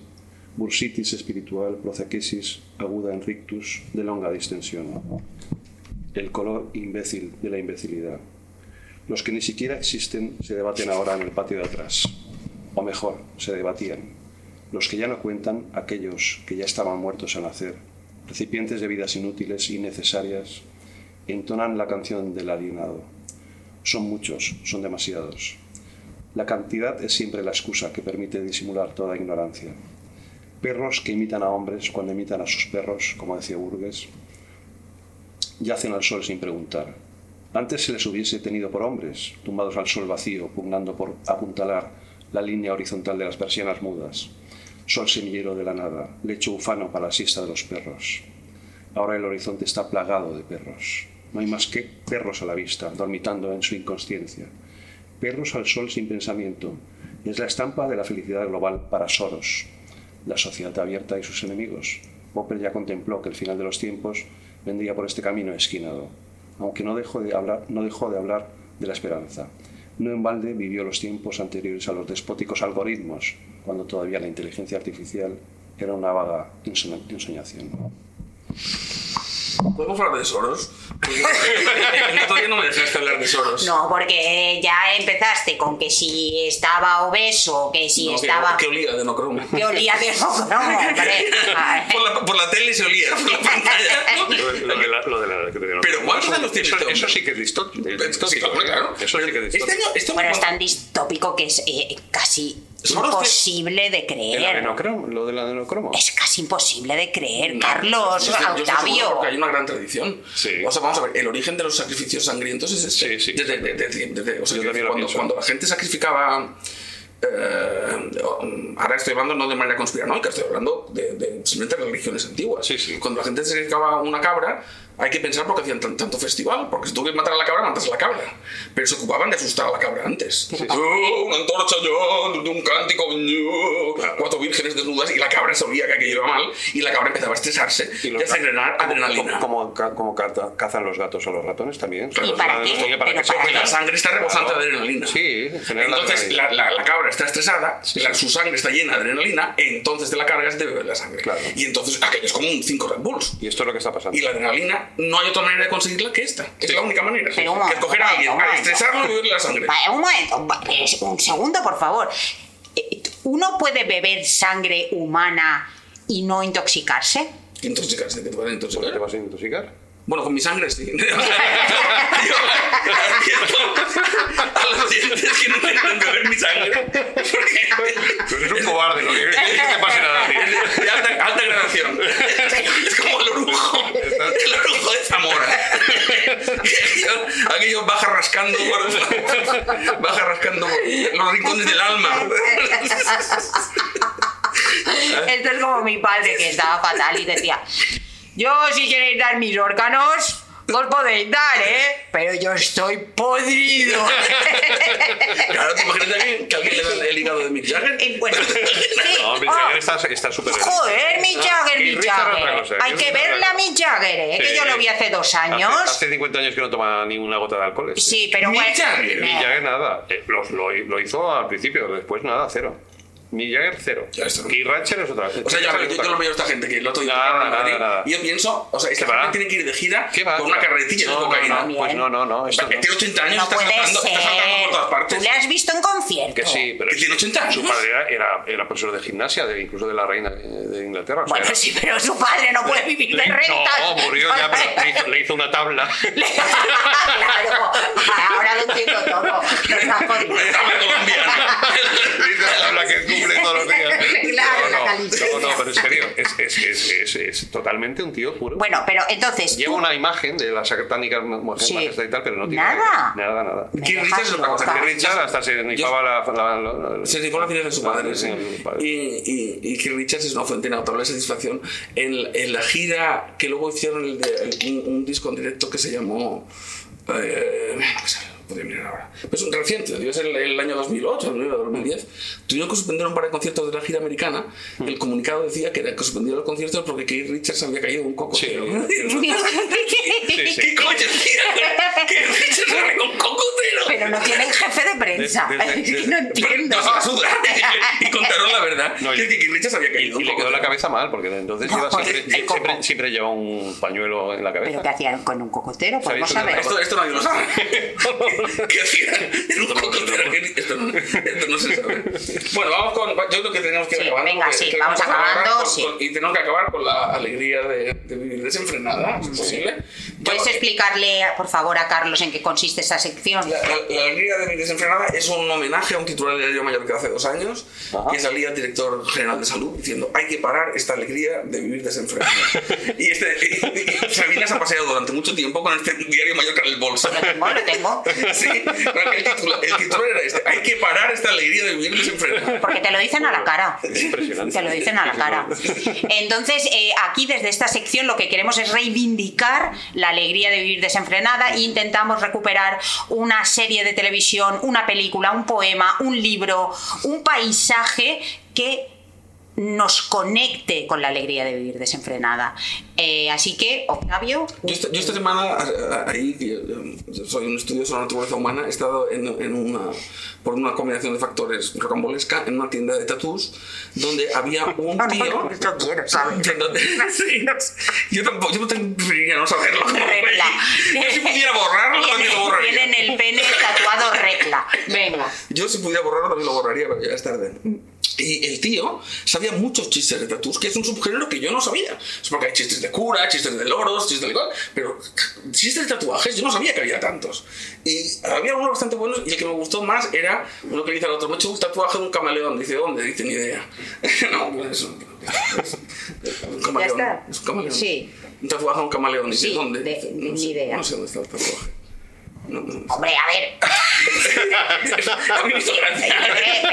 bursitis espiritual, prozaquesis aguda en rictus de longa distensión, el color imbécil de la imbecilidad. Los que ni siquiera existen se debaten ahora en el patio de atrás. O mejor, se debatían. Los que ya no cuentan, aquellos que ya estaban muertos al nacer, recipientes de vidas inútiles y necesarias, entonan la canción del alienado. Son muchos, son demasiados. La cantidad es siempre la excusa que permite disimular toda ignorancia. Perros que imitan a hombres cuando imitan a sus perros, como decía Burgues, yacen al sol sin preguntar. Antes se les hubiese tenido por hombres, tumbados al sol vacío, pugnando por apuntalar la línea horizontal de las persianas mudas. Sol semillero de la nada, lecho ufano para la siesta de los perros. Ahora el horizonte está plagado de perros. No hay más que perros a la vista, dormitando en su inconsciencia. Perros al sol sin pensamiento. Es la estampa de la felicidad global para Soros, la sociedad abierta y sus enemigos. Popper ya contempló que el final de los tiempos vendría por este camino esquinado, aunque no dejó de hablar, no dejó de, hablar de la esperanza. No en balde vivió los tiempos anteriores a los despóticos algoritmos, cuando todavía la inteligencia artificial era una vaga ensoñación. ¿Podemos hablar de Soros? Todavía no me dejaste hablar de Soros. No, porque ya empezaste con que si estaba obeso, que si No, que- estaba... Que, olía de no cromo. Que olía de no, hombre. por, la, por la tele se olía, por la pantalla. Lo de, lo de la, lo de la- Pero ¿cuántos años tiene eso, eso sí que es Pero, sí, distópico. claro. Eso sí que es Este distópico. año, este Bueno, año- es tan distópico que es eh, casi Soros imposible de ¿El creer. adenocromo? ¿Lo del adenocromo? Es casi imposible de creer, No, Carlos, yo Octavio. porque hay una gran tradición. Sí. O sea, vamos a ver, el origen de los sacrificios sangrientos es este. Sí, sí. Desde, o sea, cuando la gente sacrificaba. eh, ahora estoy hablando no de manera conspiranoica, estoy hablando de, de simplemente religiones antiguas. Sí, sí. Cuando la gente sacrificaba una cabra, hay que pensar por qué hacían tan- tanto festival. Porque si tú quieres matar a la cabra, matas a la cabra. Pero se ocupaban de asustar a la cabra antes. Oh, una antorcha de un cántico, yo, cuatro vírgenes desnudas, y la cabra sabía que aquello iba mal, y la cabra empezaba a estresarse y, los a segregar como- adrenalina. Como, como, como caza- cazan los gatos o los ratones también. ¿Y para qué? Oye, ¿para qué para Porque juega? la sangre está rebosante Claro. de adrenalina. Sí, Entonces la, la- la cabra está estresada, la- su sangre está llena de adrenalina, entonces te la cargas de beber la sangre. Claro. Y entonces aquello es como un 5 Red Bulls. Y esto es lo que está pasando. Y la adrenalina no hay otra manera de conseguirla que esta. Es Sí. la única manera. Pero un que momento, escoger a un alguien, a estresarlo y beberle la sangre. Vale, un momento, un segundo, por favor. Eh, ¿Uno puede beber sangre humana y no intoxicarse? Intoxicarse, que te van a ¿Por qué intoxicar. te vas a intoxicar? Bueno, con mi sangre sí. Yo- a los oyentes que no intentan beber mi sangre. Porque Tú eres un cobarde, no quieres que te pase nada a ti. es de, de alta, alta gradación. Es como el orujo. El orujo de Zamora. Aquello, aquello baja rascando por, baja rascando por los rincones del alma. Esto es como mi padre que estaba fatal y decía, yo si queréis dar mis órganos, os podéis dar, ¿eh? Pero yo estoy podrido. Claro, te imaginas que, que alguien le da el hígado de Mick Jagger. Y bueno, sí. No, Mick Oh, Jagger está está súper bien. Joder, Mick Jagger, Y Mick Jagger. cosa, Hay que verla a Mick Jagger, ¿eh? Que yo lo vi hace dos años. Hace, hace 50 años que no toma ni una gota de alcohol. este. Sí, pero Mick bueno. Jagger, Mick Jagger nada. Eh, lo, lo- lo hizo al principio, después nada, cero. Mick Jagger, cero. Ya está. Keith Ratcher es otra. O sea, yo, yo, yo lo veo a esta gente que el otro día Nada, nada, Madrid, nada. y yo pienso, o sea, esta gente tiene que ir de gira con una carretilla de No, no, cocaína. No, pues no, no, no. Esto no. tiene 80 años, No está, saltando, está saltando por todas partes. ¿Tú le has visto en concierto? Que sí, pero Que tiene 80 años. Su padre era, era, era profesor de gimnasia, de, incluso de la reina de, de Inglaterra. o sea, Bueno, era- sí, pero su padre no puede vivir de rentas. No, murió ya, pero le hizo, le hizo una tabla. claro, ahora lo entiendo todo. Jodido. Tabla colombiana. Le hizo una tabla que cumple todos los días. Claro, la no, calificación. no, no, pero en serio, es, es, es, es, es totalmente un tío puro. Bueno, pero entonces. Lleva tú- una imagen de las satánicas mujeres Sí. y tal, pero no tiene Nada. nada, nada. Keith Richards es otra cosa. Keith Richard hasta se nifaba la, la, la- la- Se dedicó a la ciencia de su padre. sí. Y, y, y que Richards es una fuente inagotable de satisfacción. En, en la gira que luego hicieron el de- el- un, un disco en directo que se llamó. Eh, no sé, podría mirar ahora. Pero es un reciente, debe ser el, el año 2008, el 2010. Tuvieron que suspender un par de conciertos de la gira americana. El comunicado decía que era que suspendieron los conciertos porque Keith Richards había caído un coco. Sí. Pero sí. ¿Qué coño, tío? Que Richards se con un cocotero. no tienen jefe de prensa. Desde- Es que desde- no entiendo. Sudar. y contaron la verdad. No, y- que, que Keith Richards había caído. Y en le quedó la cabeza mal, porque entonces No, lleva pues, siempre, siempre, coco. siempre lleva un pañuelo en la ¿Pero qué cabeza. hacían con un cocotero? Podemos ¿Sabéis saber. Esto, esto nadie lo sabe. ¿Qué hacían en un cocotero? Esto no, esto no se sabe. Bueno, vamos con. Yo creo que tenemos que Sí, acabando. venga, sí, vamos que acabar acabando, con- sí. con- y tenemos que acabar con la alegría de, de vivir desenfrenada, ¿es posible? Yo- ¿Puedes explicarle, por favor, a Carlos en qué consiste esta sección? La, la- la alegría de mi desenfrenada es un homenaje a un titular del diario mayor que hace dos años, Ajá. que salía el director general de salud diciendo hay que parar esta alegría de vivir desenfrenada. y, este, y, y Sabina se ha paseado durante mucho tiempo con este diario mayor en el bolso. Lo tengo, lo tengo. Sí, el, titular era este, hay que parar esta alegría de vivir desenfrenada. Porque te lo dicen a la cara. Es impresionante. Te lo dicen a la cara. Entonces, eh, aquí desde esta sección lo que queremos es reivindicar la alegría de vivir desenfrenada e intentamos recuperar una serie de televisión, una película, un poema, un libro, un paisaje que nos conecte con la alegría de vivir desenfrenada. Eh, así que, Octavio. Yo esta, yo esta semana, ahí, que, eh, soy un estudioso de la naturaleza humana, he estado en, en una, por una combinación de factores rocambolesca en una tienda de tatús donde había un tío. no, no quiero no- sí, yo tampoco, yo no tendría no saberlo. Repla. Yo si pudiera borrarlo, también lo borraría. Tienen el pene tatuado repla. Venga. Yo si pudiera borrarlo también lo borraría, pero ya es tarde. Y el tío sabía muchos chistes de tatús, que es un subgénero que yo no sabía. Es porque hay chistes de cura, chistes de loros, chistes de igual, pero chistes de tatuajes yo no sabía que había tantos. Y había unos bastante buenos y el que me gustó más era lo que dice el otro. Me he hecho un tatuaje de un camaleón. Dice, ¿dónde? Dice, ni idea. no, pues. Es un camaleón. Ya está. Es un camaleón. Sí. Un tatuaje de un camaleón. Dice, Sí, ¿dónde? de- Dice, ni no sé, idea. No sé dónde está el tatuaje. Hombre, a ver. Hizo gracia.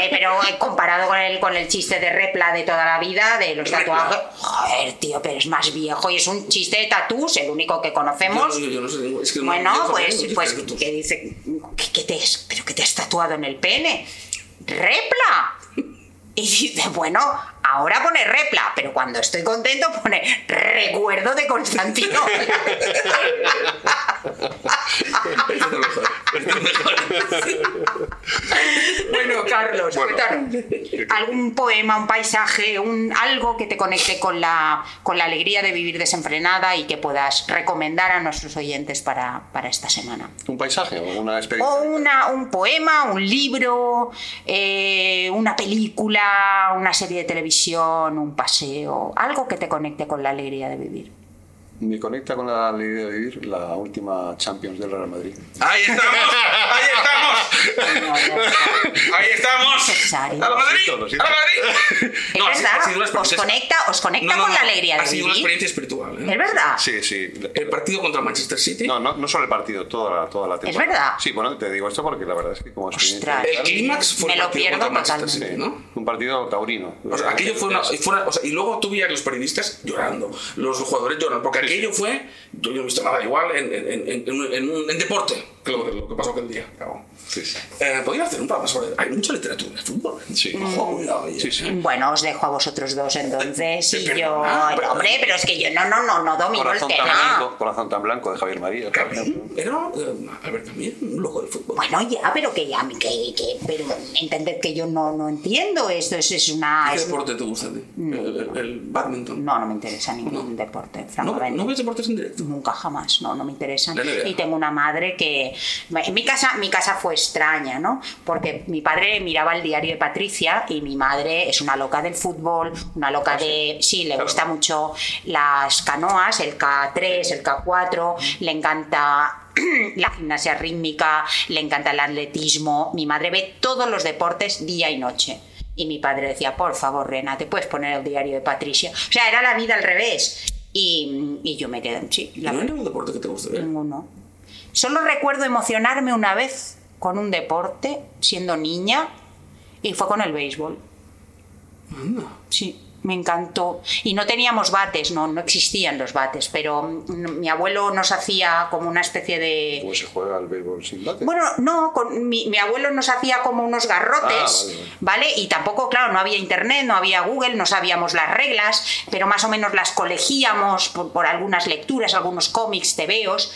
Eh, Pero eh, comparado con el, con el chiste de repla de toda la vida, de los tatuajes. Joder, tío, pero es más viejo y es un chiste de tatús, el único que conocemos. no- yo no sé ningún- es que no- yo Bueno, no pues, pues que dice, ¿qué, qué te ¿pero qué te has tatuado en el pene? ¡Repla! Y dice, bueno, ahora pone repla, pero cuando estoy contento pone recuerdo de Constantino. Bueno, Carlos, Bueno. ¿Algún poema, un paisaje, un, algo que te conecte con la, con la alegría de vivir desenfrenada y que puedas recomendar a nuestros oyentes para, para esta semana? ¿Un paisaje o una experiencia? O una, un poema, un libro, eh, una película, una serie de televisión, un paseo, algo que te conecte con la alegría de vivir. Me conecta con la alegría de vivir la última Champions del Real Madrid. Ahí estamos, ahí estamos, ahí estamos. ¡A la Madrid! ¡A la. Madrid! Es No, ha sido- ha verdad, os experiencia- conecta, os conecta No, no, con la alegría de Ha sido una vivir. experiencia espiritual. ¿eh? Es verdad. Sí, sí. El partido contra Manchester City. No, no, no solo el partido, toda la, toda la temporada. verdad? Sí, bueno, te digo esto porque la verdad es que como experiencia... El clímax fue Me el lo partido pierdo contra Manchester. City, ¿no? Un partido taurino. O sea, aquello fue una, fue una- o sea, y luego tú veías los periodistas llorando, los jugadores llorando, porque. Aquello fue, yo no he visto nada igual en, en, en, en, un- en un- en deporte que lo, lo que pasó aquel día. Claro. Sí, sí. Eh, Podría hacer un programa sobre. Hay mucha literatura de fútbol. Sí. Sí. Bueno, os dejo a vosotros dos entonces y yo... ah, pero- Hombre, pero es que yo no, no, no, no domino el Corazón tan, tema. blanco, corazón tan blanco de Javier María. Cabrón, Era eh, Albert también, un loco del fútbol. Bueno, ya, pero que ya, que, que, pero entended que yo no, no entiendo esto, es, es una... ¿Qué es- deporte te gusta a ti? El, el- el badminton. no, no me interesa ningún deporte, ¿No, francamente. ¿No ves deportes en directo? Nunca jamás, no, no me interesan. Y tengo una madre que. En mi casa, mi casa fue extraña, ¿no? Porque mi padre miraba el diario de Patricia y mi madre es una loca del fútbol, una loca de. Sí, le Claro. gusta mucho las canoas, el K3, el K4, le encanta la gimnasia rítmica, le encanta el atletismo. Mi madre ve todos los deportes día y noche. Y mi padre decía, por favor, Rena, ¿te puedes poner el diario de Patricia? O sea, era la vida al revés. Y, y yo me quedé, sí, la ¿No hay ningún deporte que te guste ver? Ninguno. Solo recuerdo emocionarme una vez con un deporte, siendo niña, y fue con el béisbol. Anda. Sí, me encantó. Y no teníamos bates, no, no existían los bates, pero mm, mi abuelo nos hacía como una especie de... ¿Cómo se juega al béisbol sin bate? Bueno, no, con, mi, mi abuelo nos hacía como unos garrotes, Ah, vale, vale, Y tampoco, claro, no había internet, no había Google, no sabíamos las reglas, pero más o menos las colegíamos por, por algunas lecturas, algunos cómics, tebeos.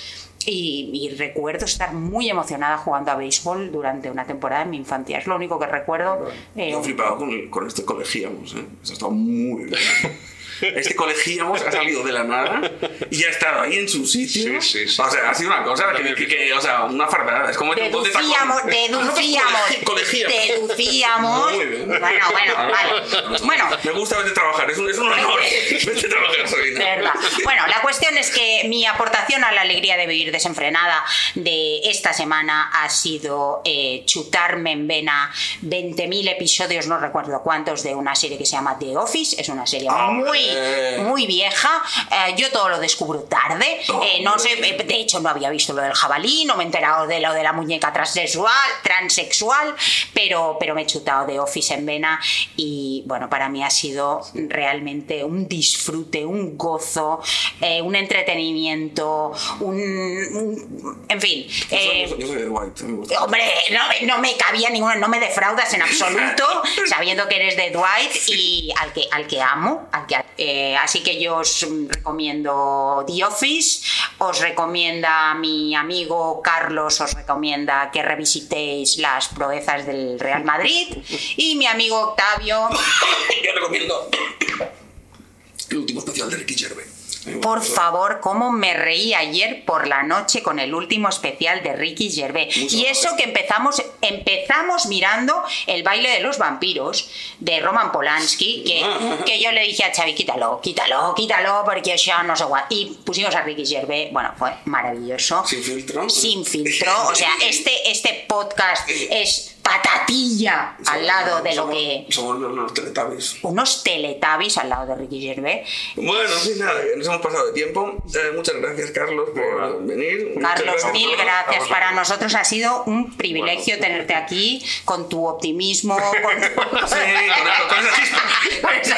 Y, y recuerdo estar muy emocionada jugando a béisbol durante una temporada en mi infancia. Es lo único que recuerdo. eh, Yo he flipado con, este colegíamos, ¿eh? Eso ha estado muy bien. Este colegíamos ha salido de la nada y ha estado ahí en su sitio. Sí, sí, sí. O sea, ha sido una cosa que, que- que- o sea, una fardada. Es como bote de. Deducíamos, deducíamos, colegíamos. deducíamos. Muy bien. Bueno, bueno, vale. Bueno, Me gusta verte trabajar, es un, es un honor. vete a trabajar, Sabina. Verdad. Bueno, la cuestión es que mi aportación a la alegría de vivir desenfrenada de esta semana ha sido eh, chutarme en vena 20.000 episodios, no recuerdo cuántos, de una serie que se llama The Office. Es una serie ¡Hombre! Muy, muy vieja. Eh, yo todo lo descubro tarde. Eh, no sé, eh, de hecho, no había visto lo del jabalí, no me he enterado de lo de la muñeca transexual, transexual pero, pero me he chutado de Office en vena y bueno, para mí ha sido realmente un disfrute, un gozo, eh, un entretenimiento, un, un- en fin. Yo soy- eh, yo soy de White. me. Hombre, no, me- no me cabía ninguna, no me defraudas en absoluto, sabiendo que eres de Dwight y al que, al que amo. al que- eh, así que yo os recomiendo The Office, os recomienda mi amigo Carlos, os recomienda que revisitéis las proezas del Real Madrid y mi amigo Octavio, Yo recomiendo el último especial de Ricky Gervais. Por favor, cómo me reí ayer por la noche con el último especial de Ricky Gervais. Mucho Y eso que empezamos, empezamos mirando el baile de los vampiros de Roman Polanski, que, que yo le dije a Xavi, quítalo, quítalo, quítalo, porque ya no sé guay. Y pusimos a Ricky Gervais, bueno, fue maravilloso. Sin filtro. Sin filtro. O sea, este, este podcast es patatilla al lado de lo que... Somos los Teletubbies. Unos teletabis al lado de Ricky Gervais. Bueno, sin nada, nos hemos pasado de tiempo. Eh, muchas gracias, Carlos, por venir. Carlos, gracias mil gracias. Para nosotros ha sido un privilegio tenerte aquí con tu optimismo, con tu... Sí, con, con esa chispa. con esa-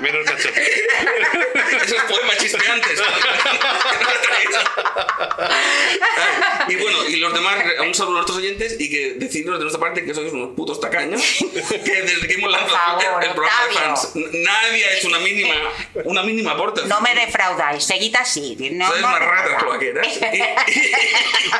Menos cacho. Esos poemas chispeantes. y bueno, y los demás, un saludo a nuestros oyentes y que deciros de nuestra parte que sois unos putos tacaños. Que desde que hemos lanzado favor, el, el programa de fans, nadie ha hecho una mínima, una mínima aporte. No me defraudáis, seguid así. No, Sois no me ratas cloaqueras.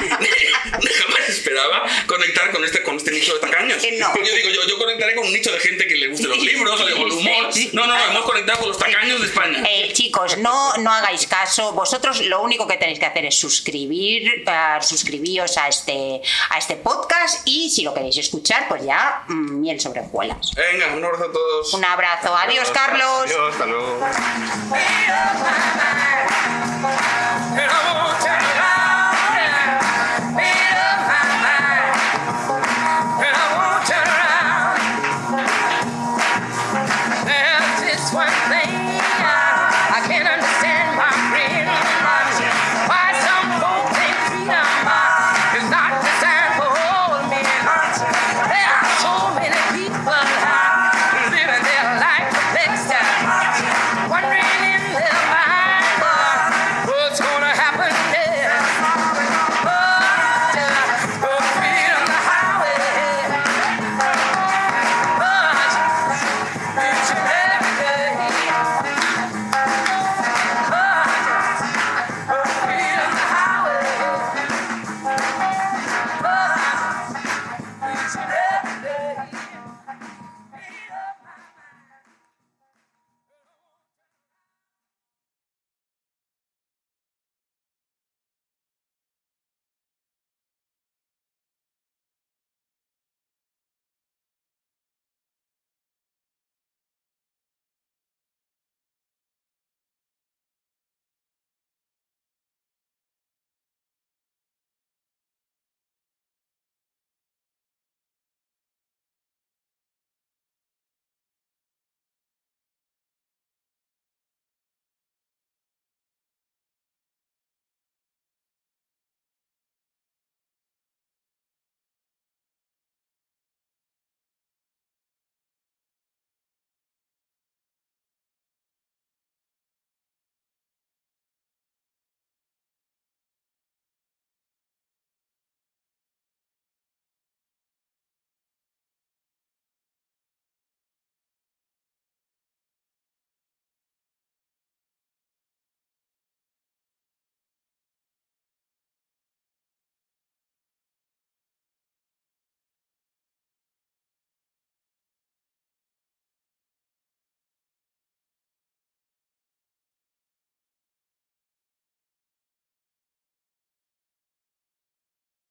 Y, y jamás esperaba conectar con este, con este nicho de tacaños. Eh, no. Yo digo, yo, yo conectaré con un nicho de gente que le guste los libros o el humor. No, no, no, hemos conectado con los tacaños de España. Eh, chicos, no, no hagáis caso. Vosotros lo único que tenéis que hacer es suscribir, eh, suscribíos a este, a este podcast y si lo queréis escuchar, pues ya mm, miel sobre hojuelas. Venga, un abrazo a todos. Un abrazo. Adiós, Carlos. Adiós, hasta luego.